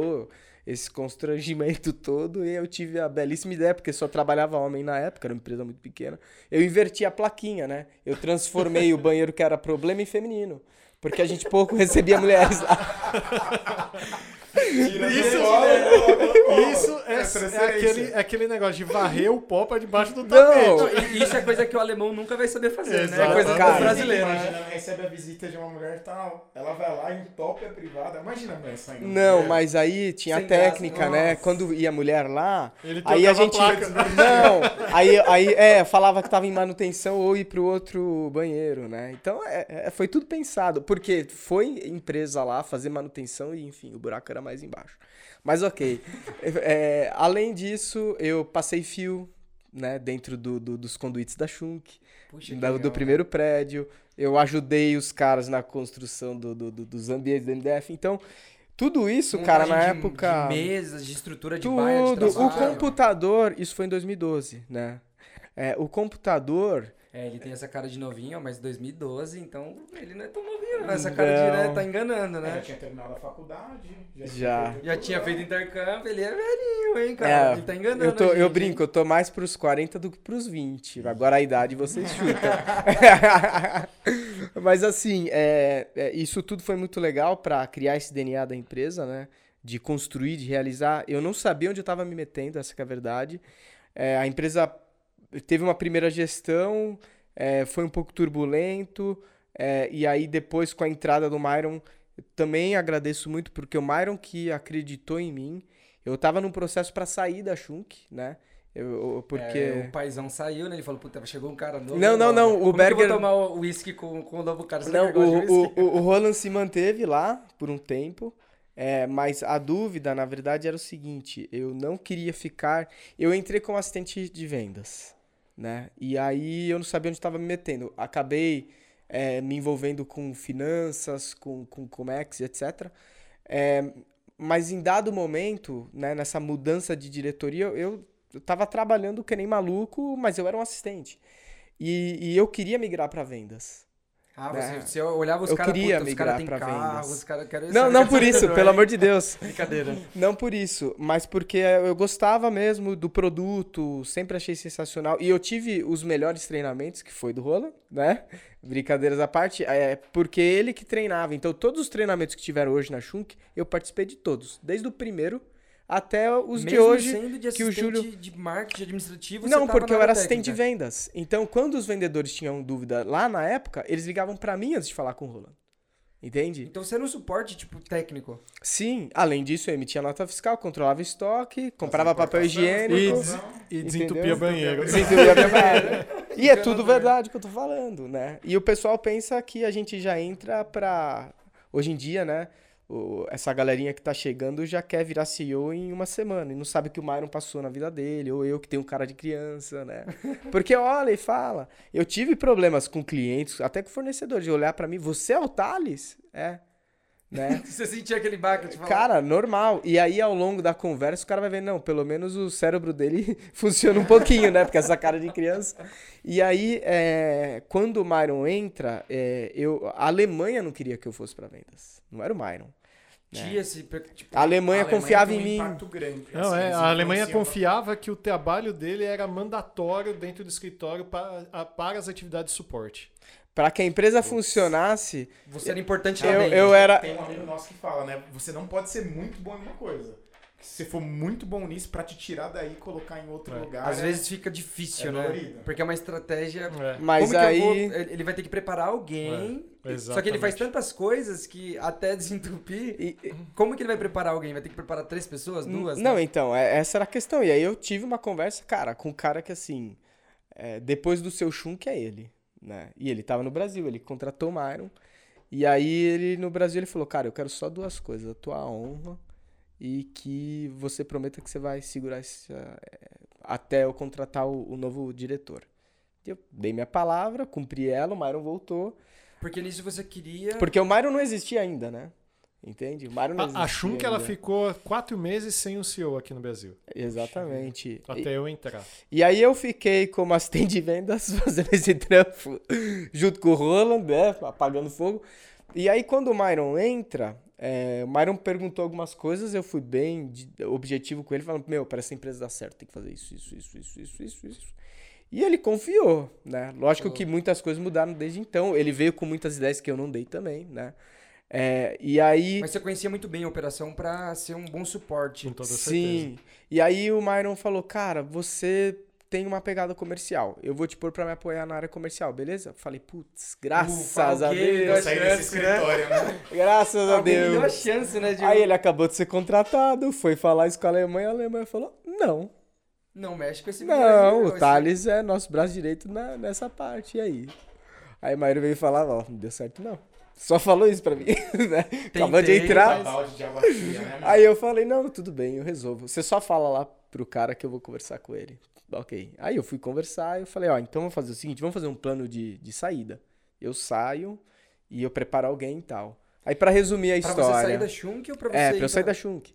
esse constrangimento todo e eu tive a belíssima ideia, porque só trabalhava homem na época, era uma empresa muito pequena. Eu inverti a plaquinha, né? Eu transformei o banheiro que era problema em feminino. Porque a gente pouco recebia mulheres lá. Isso, do colo. Isso é, É é aquele, é aquele negócio de varrer o pó pra debaixo do tapete. Não, isso é coisa que o alemão nunca vai saber fazer, né? É Exato. coisa do Cara, brasileiro. né? Imagina, recebe a visita de uma mulher e tal. Ela vai lá e entope a privada. Imagina a mulher saindo. Não, mas aí tinha Sem a técnica, graça. né? Nossa. Quando ia mulher lá, Ele aí a gente. placas. Não, aí, aí é, falava que tava em manutenção ou ir pro outro banheiro, né? Então é, é, foi tudo pensado, porque foi empresa lá fazer manutenção e, enfim, o buraco era mais embaixo. Mas ok. É, além disso, eu passei fio, né, dentro do, do- dos conduítes da Puxa, da- do primeiro prédio. Eu ajudei os caras na construção do- do- do- dos ambientes do MDF. Então, tudo isso, né? cara, na de- época. De mesas, de estrutura de baia de tudo. O computador, isso foi em 2012, né? É, o computador. É, ele tem essa cara de novinho, ó, mas 2012, então ele não é tão novinho, não. Essa cara de Não. né, tá enganando, É, né? já tinha terminado a faculdade. Já. Já. tinha feito Já tinha feito intercâmbio, ele é velhinho, hein, cara? É, ele tá enganando. Eu, tô- a eu gente, brinco, eu tô mais pros 40 do que pros 20. Agora a idade vocês chutam. Mas assim, é, é, isso tudo foi muito legal pra criar esse DNA da empresa, né? De construir, de realizar. Eu não sabia onde eu tava me metendo, essa que é a verdade. É, a empresa teve uma primeira gestão, é, foi um pouco turbulento. é, e aí depois com a entrada do Myron, também agradeço muito porque o Myron que acreditou em mim. Eu tava num processo pra sair da Schunk, né? Eu, eu- porque É, o paizão saiu, né? Ele falou, puta, chegou um cara novo. Não, não, não, o Como Berger- eu vou tomar o uísque com, com o novo cara? Você Não, o, o, o, o Roland se manteve lá por um tempo, é, mas a dúvida, na verdade, era o seguinte: eu não queria ficar. Eu entrei como assistente de vendas, né? E aí eu não sabia onde estava me metendo. Acabei é, me envolvendo com finanças, com, com Comex, etc. É, mas em dado momento, né, nessa mudança de diretoria, eu estava trabalhando que nem maluco, mas eu era um assistente. E, e eu queria migrar para vendas. Ah, né? você, você olhava os Eu caras, queria puta, os migrar têm pra carro, vendas. os caras querem... Não, não por isso, pelo amor de Deus. Brincadeira. Não por isso, mas porque eu gostava mesmo do produto, sempre achei sensacional. E eu tive os melhores treinamentos, que foi do Roland, né? Brincadeiras à parte, é porque ele que treinava. Então, todos os treinamentos que tiveram hoje na Shunk, eu participei de todos. Desde o primeiro até os de Mesmo hoje. sendo de que o Júlio- de marketing administrativo, Não, você tava porque na eu era assistente de vendas. Então, quando os vendedores tinham dúvida lá na época, eles ligavam pra mim antes de falar com o Roland. Entende? Então você era um suporte, tipo, técnico. Sim, além disso, eu emitia nota fiscal, controlava estoque, comprava papel higiênico. E desentupia banheiro. Desentupia barra. E é tudo verdade que eu tô falando, né? E o pessoal pensa que a gente já entra pra. Hoje em dia, né? O- essa galerinha que tá chegando já quer virar CEO em uma semana e não sabe o que o Myron passou na vida dele, ou eu que tenho cara de criança, né? Porque olha e fala. Eu tive problemas com clientes, até com fornecedores, de olhar pra mim, você é o Thales? É. Né? Você sentia aquele baque de falar... Cara, normal. E aí, ao longo da conversa, o cara vai ver, não, pelo menos o cérebro dele funciona um pouquinho, né? Porque essa cara de criança. E aí, é, quando o Myron entra, é, eu, a Alemanha não queria que eu fosse pra vendas. Não era o Myron. Tinha esse... Tipo, A Alemanha, A Alemanha confiava em mim. grande. Não, Assim, é, a Alemanha confiava que o trabalho dele era mandatório dentro do escritório para, a- para as atividades de suporte. Pra que a empresa funcionasse, você era importante eu, dentro. eu era. Tem um amigo nosso que fala, né? Você não pode ser muito bom em uma coisa. Se você for muito bom nisso, pra te tirar daí e colocar em outro É. lugar. Às é- vezes fica difícil, é né? dolorido. Porque é uma estratégia... Mas Como que eu aí. vou- ele ele vai ter que preparar alguém. É, só que ele faz tantas coisas que até desentupir. e- e- Como que ele vai preparar alguém? Vai ter que preparar três pessoas, duas? Não, né? então, é- essa era a questão. E aí eu tive uma conversa, cara, com um cara que assim, é, depois do seu chum, que é ele, né? E ele tava no Brasil, ele contratou o Myron. E aí ele, no Brasil, ele falou, cara, eu quero só duas coisas, a tua honra e que você prometa que você vai segurar esse, é, até eu contratar o, o novo diretor. Eu dei minha palavra, cumpri ela, o Myron voltou. Porque nisso você queria. Porque o Myron não existia ainda, né? Entende? O Myron não existia A, Schunk, ela ficou quatro meses sem um CEO aqui no Brasil. Exatamente. E- Até eu entrar. E aí eu fiquei como assistente de vendas fazendo esse trampo junto com o Roland, né? Apagando fogo. E aí quando o Myron entra, é, o Myron perguntou algumas coisas, eu fui bem de- objetivo com ele, falando, meu, para essa empresa dar certo, tem que fazer isso, isso, isso, isso, isso, isso, isso. E ele confiou, né? Lógico que muitas coisas mudaram desde então. Ele veio com muitas ideias que eu não dei também, né? É, e aí. Mas você conhecia muito bem a operação pra ser um bom suporte. Com toda certeza. Sim. E aí o Myron falou, cara, você tem uma pegada comercial. Eu vou te pôr pra me apoiar na área comercial, beleza? Falei, putz, graças Ufa, a Deus. deu Eu saí desse chance, né? escritório, né? Graças a Alguém me deu a Deus. chance, né? De... Aí ele acabou de ser contratado, foi falar isso com a Alemanha, a Alemanha falou, não. Não mexe com esse Não, Brasil, o Thales é nosso braço direito na- nessa parte, e aí? Aí o Myron veio falar, ó, não deu certo não. Só falou isso pra mim. né? Acabou de entrar. balde de né? Aí eu falei, não, tudo bem, eu resolvo. Você só fala lá pro cara que eu vou conversar com ele. Ok. Aí eu fui conversar e eu falei, ó, então vamos fazer o seguinte, vamos fazer um plano de, de saída. Eu saio e eu preparo alguém e tal. Aí pra resumir a Pra história. você sair da Shunk ou pra você É, ir pra eu sair da Shunk.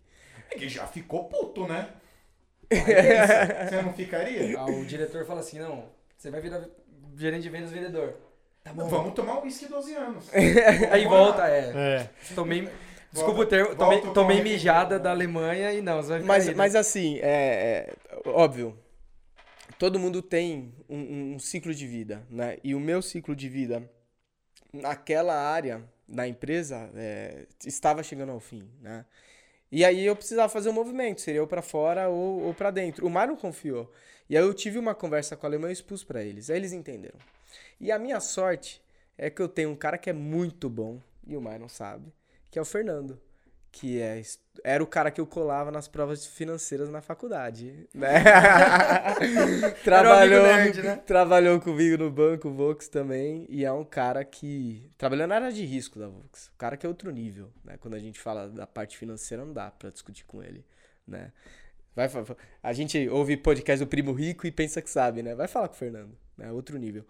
É que já ficou puto, né? Pensa, Você não ficaria? Ah, o diretor fala assim, não, você vai virar gerente de vendas vendedor. Tá bom. Vamos tomar um whisky 12 anos. Aí volta, é. É. Tomei. Desculpa o termo, tomei, tomei mijada da Alemanha e não, você vai ficar Mas, aí, né? mas assim, é, é, óbvio, todo mundo tem um, um- ciclo de vida, né? E o meu ciclo de vida naquela área, na empresa, é, estava chegando ao fim, né? E aí eu precisava fazer um movimento, seria ou pra fora ou, ou para dentro. O Mar não confiou. E aí eu tive uma conversa com a Alemanha e expus pra eles. Aí eles entenderam. E a minha sorte é que eu tenho um cara que é muito bom, e o Mar não sabe, que é o Fernando. Que é, era o cara que eu colava nas provas financeiras na faculdade. Né? trabalhou, nerd, né? trabalhou comigo no banco, Vox também. E é um cara que. Trabalhou na área de risco da Vox. O cara que é outro nível. Né? Quando a gente fala da parte financeira, não dá pra discutir com ele. Né? Vai, a gente ouve podcast do Primo Rico e pensa que sabe, né? Vai falar com o Fernando. Né? Outro nível.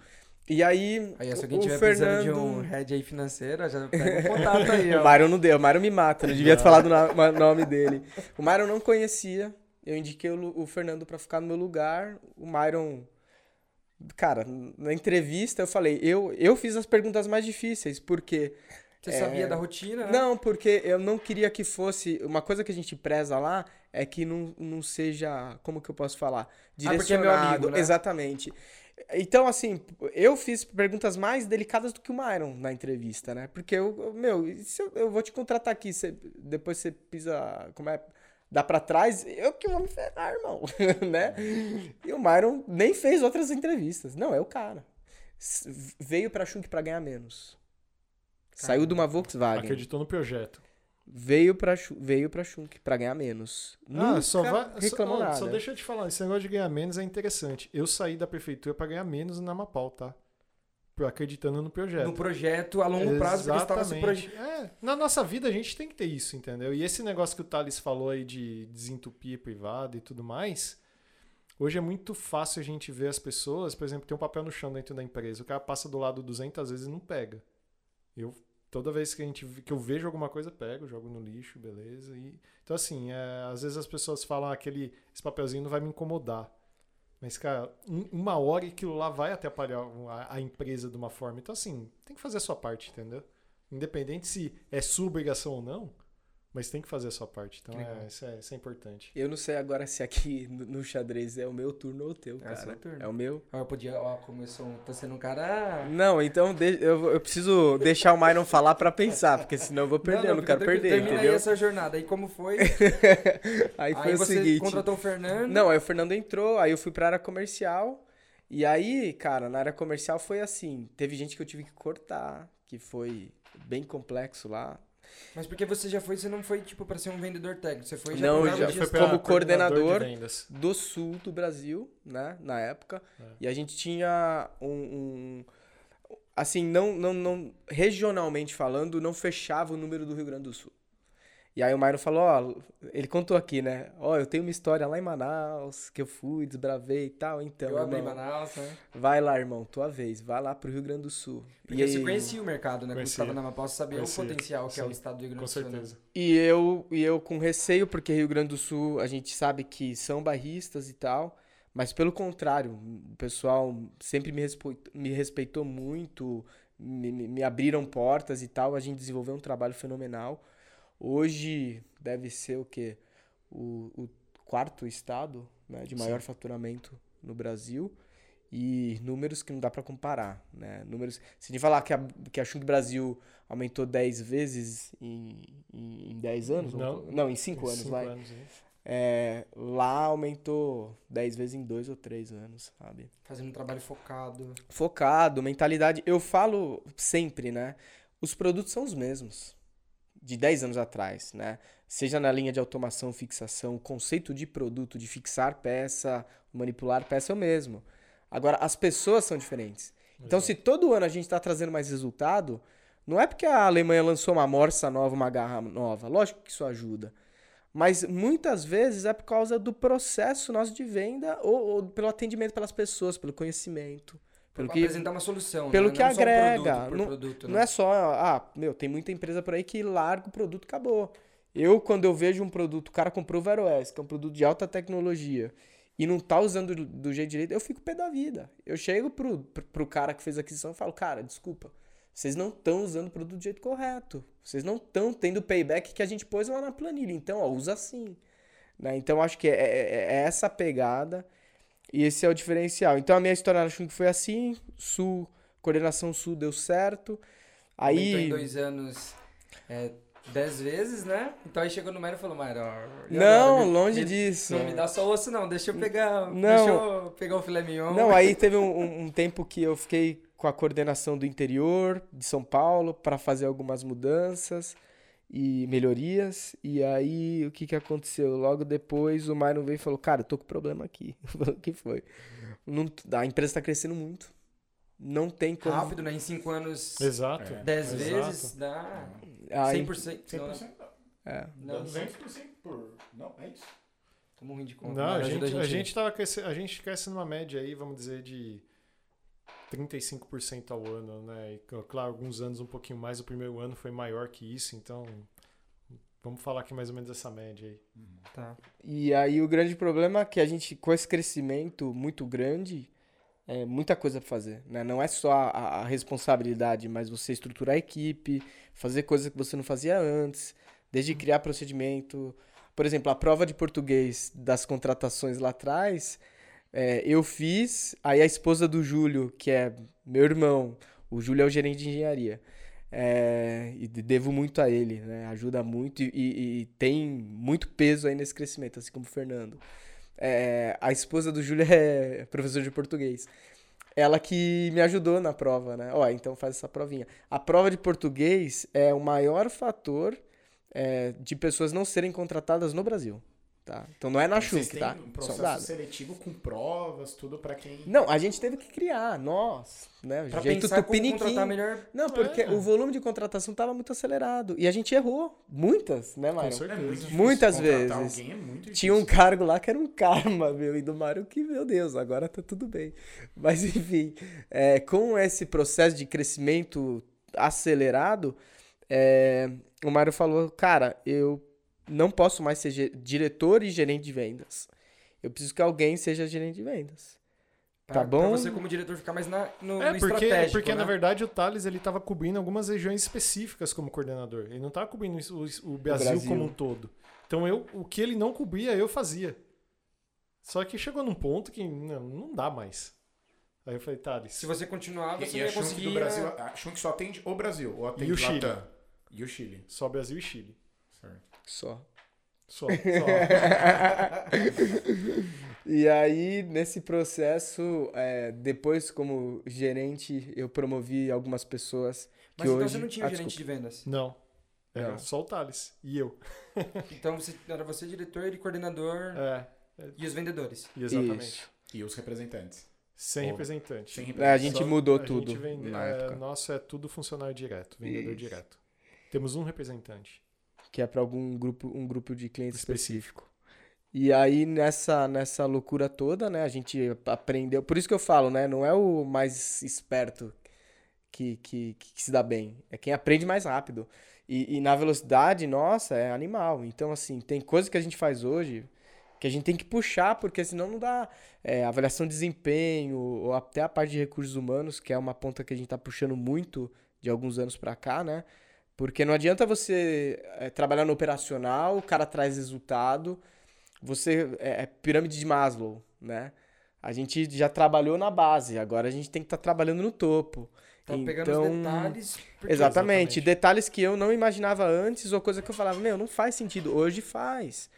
E aí. Aí, se o- alguém o tiver precisando de Fernando- um head aí financeiro, já pega um contato aí. O Myron não deu, o Myron me mata, não devia ter falado o nome dele. O Myron não conhecia, eu indiquei o, o Fernando pra ficar no meu lugar. O Myron, cara, na entrevista eu falei, eu, eu fiz as perguntas mais difíceis, porque. Você É. sabia da rotina, né? Não, porque eu não queria que fosse. Uma coisa que a gente preza lá é que não, não seja. Como que eu posso falar? Ah, porque é meu amigo, né? Exatamente. Então, assim, eu fiz perguntas mais delicadas do que o Myron na entrevista, né? Porque eu, eu- meu, se eu, eu vou te contratar aqui, você- depois você pisa. Como é? Dá pra trás, eu que vou me ferrar, irmão, né? E o Myron nem fez outras entrevistas. Não, é o cara. Veio pra Shunk pra ganhar menos. Saiu de uma Volkswagen. Acreditou no projeto. Veio pra, veio pra Shunk pra ganhar menos. Ah, Nunca só vai. reclamou só, nada. só deixa eu te falar, esse negócio de ganhar menos é interessante. Eu saí da prefeitura pra ganhar menos na Mapau, tá? Acreditando no projeto. No projeto a longo prazo, porque você tava se proje... É, na nossa vida a gente tem que ter isso, entendeu? E esse negócio que o Thales falou aí de desentupir privado e tudo mais, hoje é muito fácil a gente ver as pessoas, por exemplo, tem um papel no chão dentro da empresa, o cara passa do lado 200 vezes e não pega. Eu toda vez que a gente que eu vejo alguma coisa, pego, jogo no lixo, beleza? E então assim, é, às vezes as pessoas falam "Ah, aquele esse papelzinho não vai me incomodar. Mas, cara, um- uma hora aquilo lá vai atrapalhar a, a empresa de uma forma. Então, assim, tem que fazer a sua parte, entendeu? Independente se é sua obrigação ou não, mas tem que fazer a sua parte. Então, é, isso, é, isso é importante. Eu não sei agora se aqui no no xadrez é o meu turno ou o teu, É cara. seu turno. É o meu. Ó, eu podia, ó, começou, tô sendo um cara... Não, então de- eu, eu preciso deixar o Myron falar pra pensar, porque senão eu vou perder, eu não, fica quero tranquilo, perder, Termina entendeu? aí essa jornada. Aí como foi? Aí foi aí o você seguinte. contratou o Fernando. Não, aí o Fernando entrou, aí eu fui pra área comercial. E aí, cara, na área comercial foi assim. Teve gente que eu tive que cortar, que foi bem complexo lá. Mas porque você já foi, você não foi, tipo, pra ser um vendedor técnico. Você foi já Não, já foi como coordenador. de vendas. do sul do Brasil, né, na época. É. E a gente tinha um, um- assim, não, não, não, regionalmente falando, não fechava o número do Rio Grande do Sul. E aí o Mairo falou, ó, ele contou aqui, né, ó, eu tenho uma história lá em Manaus, que eu fui, desbravei e tal, então, Eu abri Manaus, né? vai lá, irmão, tua vez, vai lá pro Rio Grande do Sul. Porque e você aí- conhecia o mercado, né? Quando você Conhecia. tava na Amapá, você sabia Conhecia. o potencial que é o Sim, estado do Rio Grande Com do Sul. né? certeza. E eu, e eu com receio, porque Rio Grande do Sul a gente sabe que são barristas e tal, mas pelo contrário, o pessoal sempre me, respo- me respeitou muito, me, me- me abriram portas e tal, a gente desenvolveu um trabalho fenomenal. Hoje deve ser o quê? O, o quarto estado né, de maior faturamento no Brasil e números que não dá para comparar, né? Números, se a gente falar que a, que a Chung Brasil aumentou 10 vezes em, em, em 10 anos, Não. não, em 5 anos, Cinco vai. anos, né? É, lá aumentou 10 vezes em 2 ou 3 anos, sabe? Fazendo um trabalho focado. Focado, mentalidade. Eu falo sempre, né? Os produtos são os mesmos de 10 anos atrás, né? Seja na linha de automação, fixação, o conceito de produto, de fixar peça, manipular peça é o mesmo. Agora, as pessoas são diferentes. Então, se todo ano a gente está trazendo mais resultado, Não é porque a Alemanha lançou uma morsa nova, uma garra nova. Lógico que isso ajuda. Mas muitas vezes é por causa do processo nosso de venda ou, ou pelo atendimento pelas pessoas, pelo conhecimento. Pelo que, apresentar uma solução. pelo né? que Não só um agrega. produto por Não- produto, não né? é só, ah, meu, tem muita empresa por aí que larga o produto e acabou. Eu, quando eu vejo um produto, o cara comprou o Vero S, que é um produto de alta tecnologia, e não tá usando do, do jeito direito, eu fico pé da vida. Eu chego pro, pro, pro cara que fez a aquisição e falo, cara, desculpa, vocês não estão usando o produto do jeito correto. Vocês não estão tendo o payback que a gente pôs lá na planilha. Então, ó, usa assim. Né? Então, acho que é, é- é essa pegada e esse é o diferencial. Então, a minha história na Schunk foi assim, Sul, coordenação Sul deu certo. Aumentou Aí... em dois anos é, dez vezes, né? Então aí chegou no Mário e falou, Mário, Não, agora? Longe me- disso. Não me dá só osso, não. Deixa eu pegar. Não. Deixa eu pegar o filé mignon. Não, aí teve um, um- um tempo que eu fiquei com a coordenação do interior de São Paulo para fazer algumas mudanças e melhorias. E aí o que, que aconteceu? Logo depois o Myron veio e falou: Cara, eu tô com problema aqui. O que foi? Não- a empresa está crescendo muito. Não tem como. Rápido, né? Em cinco anos, Exato. É. dez Exato. vezes, dá Aí, 100%. Não, 100% é. não. não, 200% por... Não, é isso. Como ruim de conta. Não, a gente, ajuda a, gente tava cresce- a gente cresce numa média aí, vamos dizer, de 35% ao ano, né? E, claro, alguns anos um pouquinho mais. O primeiro ano foi maior que isso, então vamos falar aqui mais ou menos essa média aí. Tá. E aí o grande problema é que a gente, com esse crescimento muito grande, é muita coisa pra fazer, né? Não é só a, a responsabilidade, mas você estruturar a equipe, fazer coisas que você não fazia antes, desde criar procedimento. Por exemplo, a prova de português das contratações lá atrás, é, eu fiz, aí a esposa do Júlio, que é meu irmão, o Júlio é o gerente de engenharia, é, e de- devo muito a ele, né? Ajuda muito e, e- e tem muito peso aí nesse crescimento, assim como o Fernando. É, a esposa do Júlio é professora de português. Ela que me ajudou na prova, né? Ó, então faz essa provinha. A prova de português é o maior fator é, de pessoas não serem contratadas no Brasil, tá? Então não é na Vocês Schunk, têm tá? um processo seletivo com provas, tudo pra quem... Não, a gente teve que criar, nós, né? Pra jeito tupiniquim. contratar melhor. Não, porque É. o volume de contratação estava muito acelerado. E a gente errou. Muitas, né, Com Mário? É certeza. difícil Muitas vezes. alguém, é muito difícil. Tinha um cargo lá que era um karma, meu, e do Mário que, meu Deus, agora tá tudo bem. Mas enfim, é, com esse processo de crescimento acelerado, é, o Mário falou, cara, eu não posso mais ser diretor e gerente de vendas. Eu preciso que alguém seja gerente de vendas. Pra, Tá bom? Pra você, como diretor, ficar mais na, no, É, no porque, estratégico, porque né? na verdade o Thales ele tava cobrindo algumas regiões específicas como coordenador. Ele não tava cobrindo o, o Brasil, Brasil. como um todo. Então eu, o que ele não cobria, eu fazia. Só que chegou num ponto que não, não dá mais. Aí eu falei, Thales. Se você continuar, E, você e ia Schunk conseguir... do Brasil, a Schunk só atende o Brasil, ou atende E o Chile. Latam? E o Chile. Só Brasil e Chile. Certo. Só. Só. só. E aí, nesse processo, é, depois como gerente, eu promovi algumas pessoas que Mas então hoje... você não tinha Ah, gerente desculpa. de vendas. não. Era Não. só o Thales. E eu. Então você, era você diretor e coordenador É, e os vendedores. exatamente. Isso. E os representantes. Sem Ou- representante. Sem É, a representantes. gente Só- mudou a tudo gente vende- na é, época. Nosso é tudo funcionário direto, vendedor Isso. direto. Temos um representante. Que é para algum grupo, um grupo de clientes Específico. específico. E aí, nessa, nessa loucura toda, né, a gente aprendeu... Por isso que eu falo, né, não é o mais esperto que, que, que se dá bem. É quem aprende mais rápido. E, e na velocidade, nossa, é animal. Então, assim, tem coisas que a gente faz hoje que a gente tem que puxar, porque senão não dá é, avaliação de desempenho, ou até a parte de recursos humanos, que é uma ponta que a gente tá puxando muito de alguns anos para cá, né? Porque não adianta você é, trabalhar no operacional, o cara traz resultado, você é, é pirâmide de Maslow, né? A gente já trabalhou na base, agora a gente tem que estar trabalhando no topo. Tá pegando os Então, detalhes. Exatamente. Exatamente. Detalhes que eu não imaginava antes, ou coisa que eu falava, meu, não faz sentido. Hoje faz.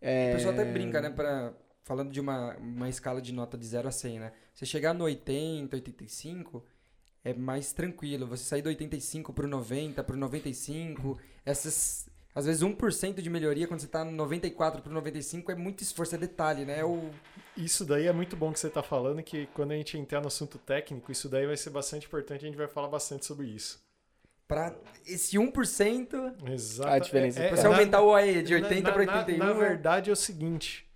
É, O pessoal até brinca, né? Pra, falando de uma, uma escala de nota de 0 a 100, né? Você chegar no 80, 85, é mais tranquilo. Você sair do 85 pro 90, pro 95, essas... Às vezes 1% de melhoria quando você tá no 94 pro 95 é muito esforço, é detalhe, né? É o... Isso daí é muito bom que você está falando, que quando a gente entrar no assunto técnico, isso daí vai ser bastante importante, a gente vai falar bastante sobre isso. pra esse 1%, Exato. A diferença é, pra é, você na- aumentar o OE de na- 80 na, para na- 81. Na, né? verdade é o seguinte,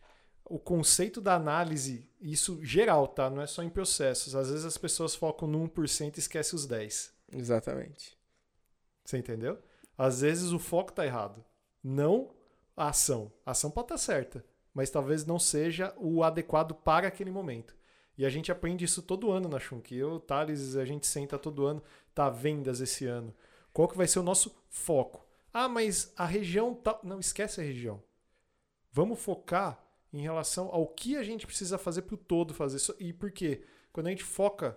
o conceito da análise, isso geral, tá? Não é só em processos. Às vezes as pessoas focam no 1% e esquecem os 10. Exatamente. Você entendeu? Às vezes o foco tá errado. Não a ação. A ação pode estar certa, mas talvez não seja o adequado para aquele momento. E a gente aprende isso todo ano na Shunk. Eu, Thales, a gente senta todo ano, tá vendas esse ano. Qual que vai ser o nosso foco? Ah, mas a região tá... Não, esquece a região. Vamos focar em relação ao que a gente precisa fazer para o todo fazer. isso. E por quê? Quando a gente foca,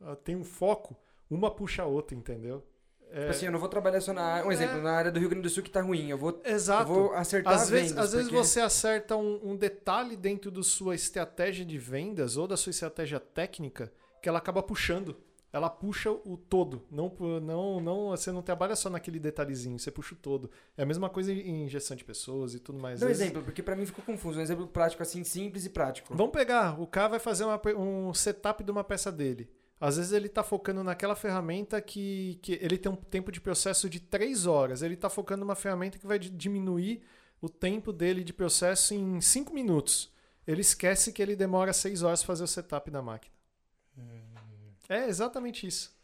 ah, tem um foco, uma puxa a outra, entendeu? É, Tipo assim, eu não vou trabalhar só na área. Um exemplo, na área do Rio Grande do Sul que tá ruim. Eu vou, eu Exato. vou acertar Às as vezes, vendas. às vezes porque- você acerta um, um detalhe dentro da sua estratégia de vendas ou da sua estratégia técnica que ela acaba puxando. Ela puxa o todo. Não, não, não, você não trabalha só naquele detalhezinho, você puxa o todo. É a mesma coisa em gestão de pessoas e tudo mais. Um exemplo, porque pra mim ficou confuso. Um exemplo prático, assim, simples e prático. Vamos pegar, o cara vai fazer uma um setup de uma peça dele. Às vezes ele está focando naquela ferramenta que, que ele tem um tempo de processo de 3 horas. Ele está focando numa ferramenta que vai di- diminuir o tempo dele de processo em 5 minutos. Ele esquece que ele demora 6 horas para fazer o setup da máquina. É exatamente isso.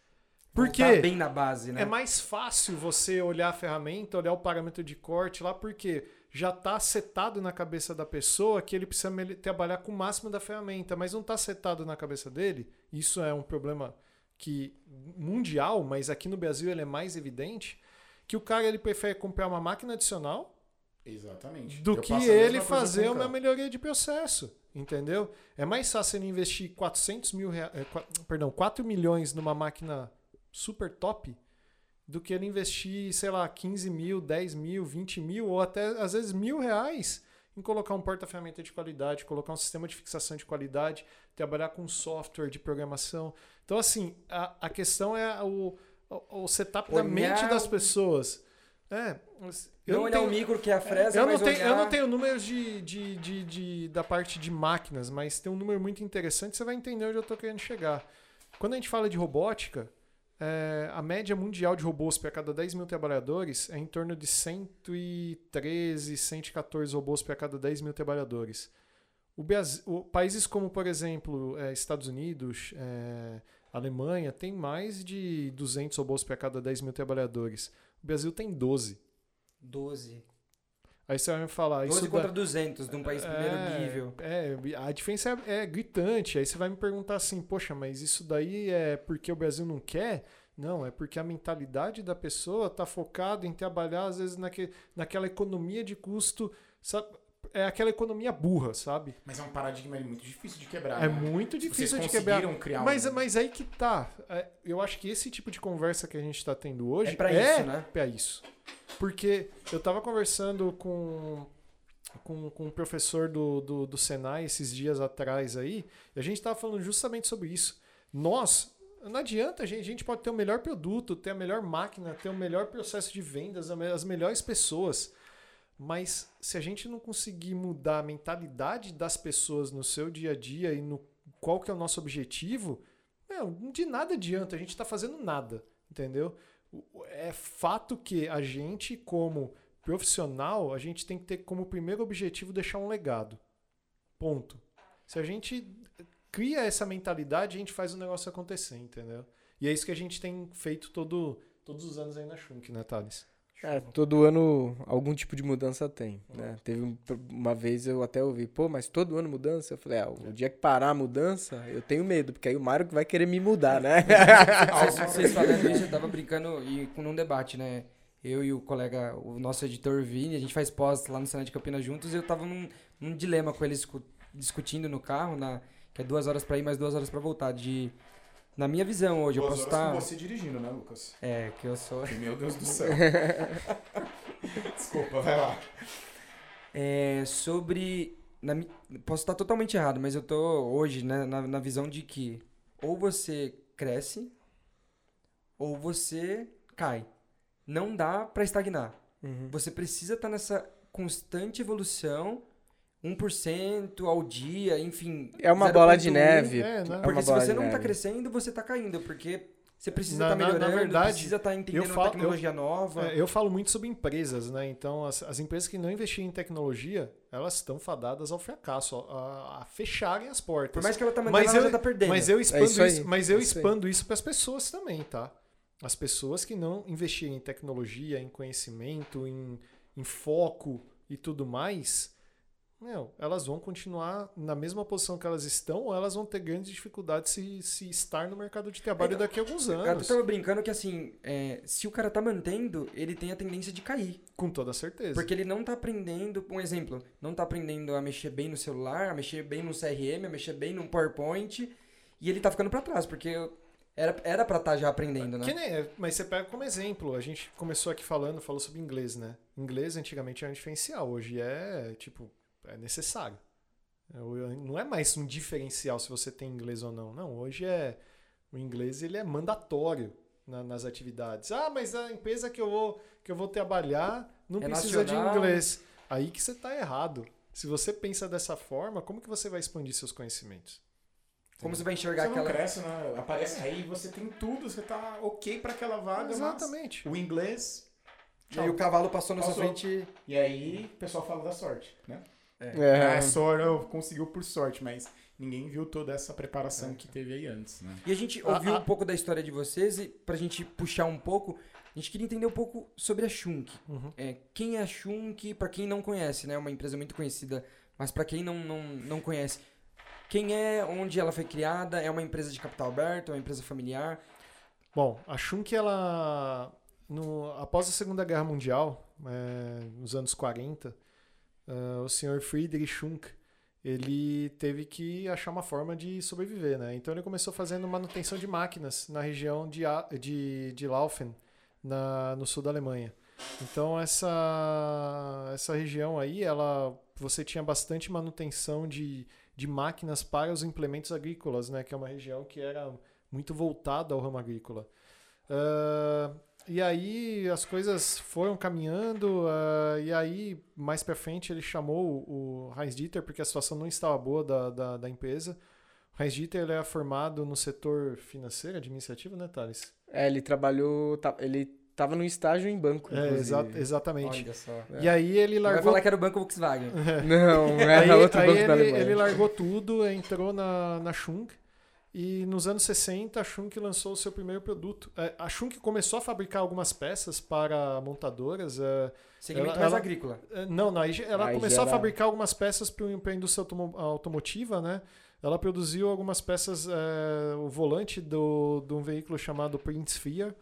Por Voltar bem na base, né? É mais fácil você olhar a ferramenta, olhar o parâmetro de corte lá, porque já está setado na cabeça da pessoa que ele precisa trabalhar com o máximo da ferramenta, mas não está setado na cabeça dele. Isso é um problema que mundial, mas aqui no Brasil ele é mais evidente, que o cara ele prefere comprar uma máquina adicional Exatamente. do Eu que ele fazer uma melhoria de processo, entendeu? É mais fácil ele investir 400 mil rea- eh, qua- perdão, 4 milhões numa máquina super top do que ele investir, sei lá, 15 mil, 10 mil, 20 mil ou até às vezes mil reais em colocar um porta-ferramenta de qualidade, colocar um sistema de fixação de qualidade, trabalhar com software de programação. Então, assim, a, a questão é o, o, o setup da Olhar mente das pessoas. É, eu não não olhar tenho- o micro que é a fresa, eu não, tenho, eu não tenho números de, de, de, de- da parte de máquinas, mas tem um número muito interessante, você vai entender onde eu estou querendo chegar. Quando a gente fala de robótica, é, a média mundial de robôs para cada 10 mil trabalhadores é em torno de 113, 114 robôs para cada 10 mil trabalhadores. O Brasil- o- países como, por exemplo, é, Estados Unidos, é, Alemanha, tem mais de 200 robôs para cada 10 mil trabalhadores. O Brasil tem 12. 12. Aí você vai me falar, 12 isso contra dá- 200 de um país primeiro é, nível. É, a diferença é, é gritante. Aí você vai me perguntar assim, poxa, mas isso daí é porque o Brasil não quer? Não, é porque a mentalidade da pessoa está focada em trabalhar, às vezes, naque, naquela economia de custo, sabe? É aquela economia burra, sabe? Mas é um paradigma muito difícil de quebrar. É né? muito Vocês difícil de quebrar. conseguiram criar Mas, um... mas aí que tá. É, Eu acho que esse tipo de conversa que a gente está tendo hoje É pra isso, né? pra isso. Porque eu tava conversando com, com, com um professor do, do, do Senai esses dias atrás aí, e a gente tava falando justamente sobre isso. Nós, não adianta, a gente, a gente pode ter o melhor produto, ter a melhor máquina, ter o melhor processo de vendas, as melhores pessoas. Mas se a gente não conseguir mudar a mentalidade das pessoas no seu dia a dia e no qual que é o nosso objetivo, meu, de nada adianta, a gente está fazendo nada, entendeu? É fato que a gente, como profissional, a gente tem que ter como primeiro objetivo deixar um legado. Ponto. Se a gente cria essa mentalidade, a gente faz o negócio acontecer, entendeu? E é isso que a gente tem feito todo, todos os anos aí na Shunk, né, Thales? É, todo ano algum tipo de mudança tem, né? Teve um- uma vez eu até ouvi, pô, mas todo ano mudança? Eu falei, ah, o dia que parar a mudança, eu tenho medo, porque aí o Mário que vai querer me mudar, né? Vocês, vocês falando isso, eu tava brincando e com um debate, né? Eu e o colega, o nosso editor Vini, a gente faz pós lá no Senado de Campinas juntos e eu tava num, num dilema com ele escu- discutindo no carro, na, que é duas horas pra ir, mais duas horas pra voltar. De, na minha visão hoje, eu Duas posso estar. com você dirigindo, né, Lucas? É, que eu sou. Meu Deus do céu. Desculpa, vai lá. É, sobre. na posso estar totalmente errado, mas eu tô hoje né, na, na visão de que ou você cresce ou você cai. Não dá pra estagnar. Uhum. Você precisa estar nessa constante evolução, 1% ao dia, enfim. É uma bola de 0,1. neve. É, né? É uma Porque se bola você não tá neve. crescendo, você tá caindo, porque Você precisa Na- estar na- na melhorando, verdade, precisa estar entendendo eu falo- tecnologia nova. É, eu falo muito sobre empresas, né? Então, as, as empresas que não investirem em tecnologia, elas estão fadadas ao fracasso, a, a fecharem as portas. Por mais que ela tá mandando, Mas ela eu- já tá perdendo. Mas eu expando isso aí, isso, mas eu é isso aí. expando isso para as pessoas também, tá? As pessoas que não investirem em tecnologia, em conhecimento, em, em foco e tudo mais, meu, elas vão continuar na mesma posição que elas estão ou elas vão ter grandes dificuldades se, se estar no mercado de trabalho Então, daqui a alguns Eu anos. tava brincando que assim, é, se o cara tá mantendo, ele tem a tendência de cair. Com toda certeza. Porque ele não tá aprendendo, um exemplo, não tá aprendendo a mexer bem no celular, a mexer bem no CRM, a mexer bem no PowerPoint, e ele tá ficando pra trás, porque era, era pra estar já aprendendo, né? Que nem, mas você pega como exemplo, a gente começou aqui falando, falou sobre inglês, né? Inglês antigamente era um diferencial, hoje é, tipo, é necessário. É, Não é mais um diferencial se você tem inglês ou não. Não, hoje é o inglês ele é mandatório na- nas atividades. Ah, mas a empresa que eu vou que eu vou trabalhar não É precisa nacional. de inglês. Aí que você está errado. Se você pensa dessa forma, como que você vai expandir seus conhecimentos? Como você vai enxergar Você não aquela. cresce, né? Aparece aí, você tem tudo, você tá ok pra aquela vaga, Exatamente. mas o inglês... E aí o cavalo passou na sua frente. E aí o pessoal fala da sorte, né? É. Ah, sorte, eu conseguiu por sorte, mas ninguém viu toda essa preparação que teve aí antes, né? E a gente Ah, ouviu ah. um pouco da história de vocês e pra gente puxar um pouco, a gente queria entender um pouco sobre a Shunk. Uhum. É, quem é a Shunk, pra quem não conhece, né? É uma empresa muito conhecida, mas pra quem não, não, não conhece, quem é, onde ela foi criada, é uma empresa de capital aberto, é uma empresa familiar. Bom, a Schunk, ela, no- após a Segunda Guerra Mundial, é, nos anos 40, eh, o senhor Friedrich Schunk, ele teve que achar uma forma de sobreviver, né? Então ele começou fazendo manutenção de máquinas na região de, de, de Laufen, na, no sul da Alemanha. Então essa, essa região aí, ela, você tinha bastante manutenção de, de máquinas para os implementos agrícolas, né? Que é uma região que era muito voltada ao ramo agrícola. Ah, e aí as coisas foram caminhando, ah, e aí mais pra frente ele chamou o Heinz Dieter, porque a situação não estava boa da, da, da empresa. O Heinz Dieter ele é formado no setor financeiro, administrativo, né, Thales? É, ele trabalhou. tá- ele tava no estágio em banco. É, exa- exatamente. Olha só. E aí ele Vai largou falar que era o Banco Volkswagen. Não, aí, era outro aí banco da ele, Alemanha. ele largou tudo, entrou na, na Schunk. E nos anos 60, a Schunk lançou o seu primeiro produto. É, A Schunk começou a fabricar algumas peças para montadoras. é, Segmento Ela- mais ela- agrícola. é, Não, não, ela Aí começou a fabricar algumas peças para a indústria automo- automotiva, né? Ela produziu algumas peças, é, o volante do, de um veículo chamado Prince Sphere,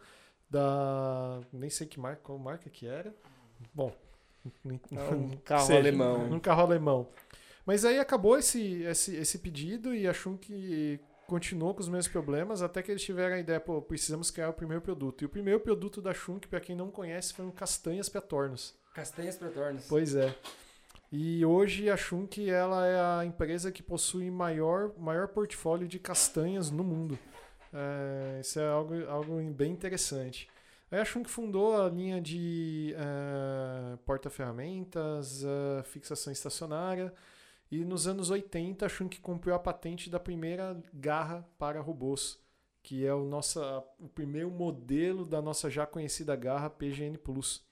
da. nem sei que marca, qual marca que era. Bom. É um carro seja, alemão. Um carro alemão. Mas aí acabou esse, esse, esse pedido e achou que continuou com os mesmos problemas até que eles tiveram a ideia, pô, precisamos criar o primeiro produto. E o primeiro produto da Schunk, para quem não conhece, foi um castanhas para tornos. Castanhas pretornas. Pois é. E hoje a Schunk ela é a empresa que possui maior maior portfólio de castanhas no mundo. É, isso é algo, algo bem interessante. Aí a Schunk fundou a linha de eh, porta-ferramentas, eh, fixação estacionária. E nos anos 80 a Schunk comprou a patente da primeira garra para robôs, que é o, nossa, o primeiro modelo da nossa já conhecida garra PGN Plus.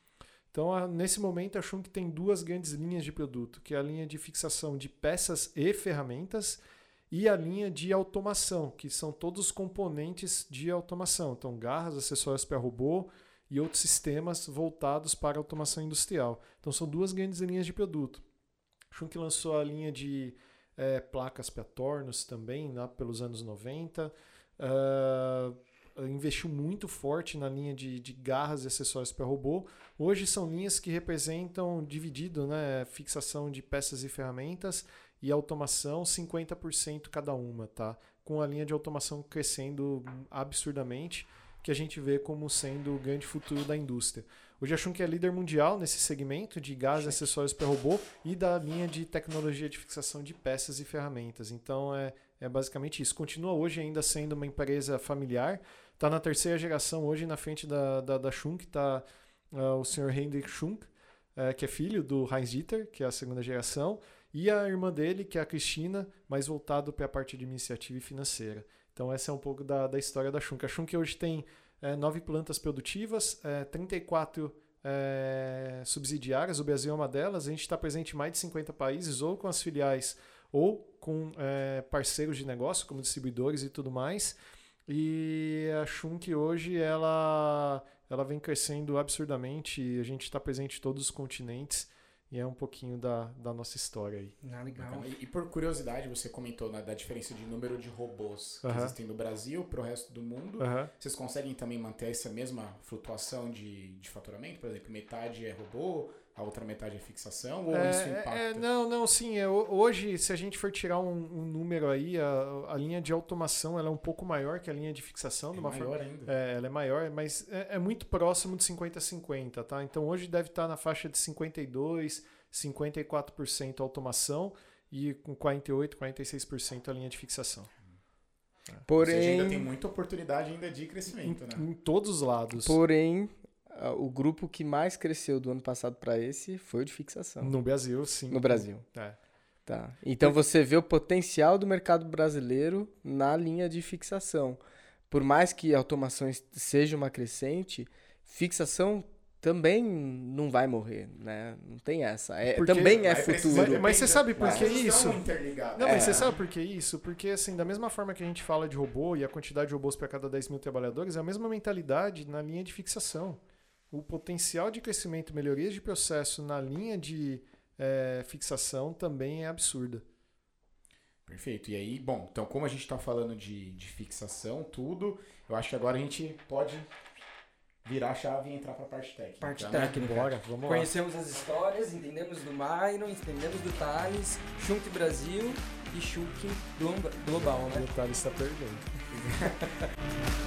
Então, nesse momento, a Schunk tem duas grandes linhas de produto, que é a linha de fixação de peças e ferramentas e a linha de automação, que são todos os componentes de automação. Então, garras, acessórios para robô e outros sistemas voltados para automação industrial. Então, são duas grandes linhas de produto. Schunk lançou a linha de eh, placas para tornos também, lá pelos anos 90. Ah, investiu muito forte na linha de, de garras e acessórios para robô. Hoje são linhas que representam dividido, né, fixação de peças e ferramentas e automação 50% cada uma, tá? Com a linha de automação crescendo absurdamente, que a gente vê como sendo o grande futuro da indústria. Hoje a Schunk é líder mundial nesse segmento de gás e acessórios para robô e da linha de tecnologia de fixação de peças e ferramentas. Então é, é basicamente isso. Continua hoje ainda sendo uma empresa familiar. Está na terceira geração hoje na frente da, da, da Schunk, está o senhor Hendrik Schunk, eh, que é filho do Heinz Dieter, que é a segunda geração. e a irmã dele, que é a Cristina, mais voltado para a parte administrativa e financeira. Então essa é um pouco da, da história da Schunk. A Schunk hoje tem é, nove plantas produtivas, é, 34 é, subsidiárias, o Brasil é uma delas. A gente está presente em mais de 50 países, ou com as filiais, ou com é, parceiros de negócio, como distribuidores e tudo mais. E a Schunk hoje ela, ela vem crescendo absurdamente. A gente está presente em todos os continentes. E é um pouquinho da, da nossa história aí. Ah, legal. E, e por curiosidade, você comentou né, da diferença de número de robôs que Aham. existem no Brasil para o resto do mundo. Aham. Vocês conseguem também manter essa mesma flutuação de, de faturamento? Por exemplo, metade é robô, a outra metade é fixação? Ou É, isso é, impacta? é, não, não, sim. É, ho- hoje, se a gente for tirar um, um número aí, a, a linha de automação ela é um pouco maior que a linha de fixação. É de uma forma- maior ainda. É, ela é maior, mas é, é muito próximo de 50-50, tá? Então hoje deve estar na faixa de 52, 54% automação e com 48, 46% a linha de fixação. Ou seja, Porém, ainda tem muita oportunidade ainda de crescimento, Em, né? em todos os lados. porém, o grupo que mais cresceu do ano passado para esse foi o de fixação No Brasil, sim. no Brasil. É. Tá. Então você vê o potencial do mercado brasileiro na linha de fixação. Por mais que a automação est- seja uma crescente, fixação também não vai morrer, né? Não tem essa. É, Porque também é futuro. Mas- mas você sabe por Mas que isso? Não, mas É. você sabe por que isso? Porque, assim, da mesma forma que a gente fala de robô e a quantidade de robôs para cada 10 mil trabalhadores, é a mesma mentalidade na linha de fixação. O potencial de crescimento e melhorias de processo na linha de eh, fixação também é absurda. Perfeito. E aí, bom, então como a gente está falando de, de fixação, tudo, eu acho que agora a gente pode virar a chave e entrar para a parte técnica. Parte né? técnica. Bora, vamos lá. Conhecemos as histórias, entendemos do Myron, entendemos do Thales, Shunk Brasil e Shunk Global, né? O Thales está perdendo.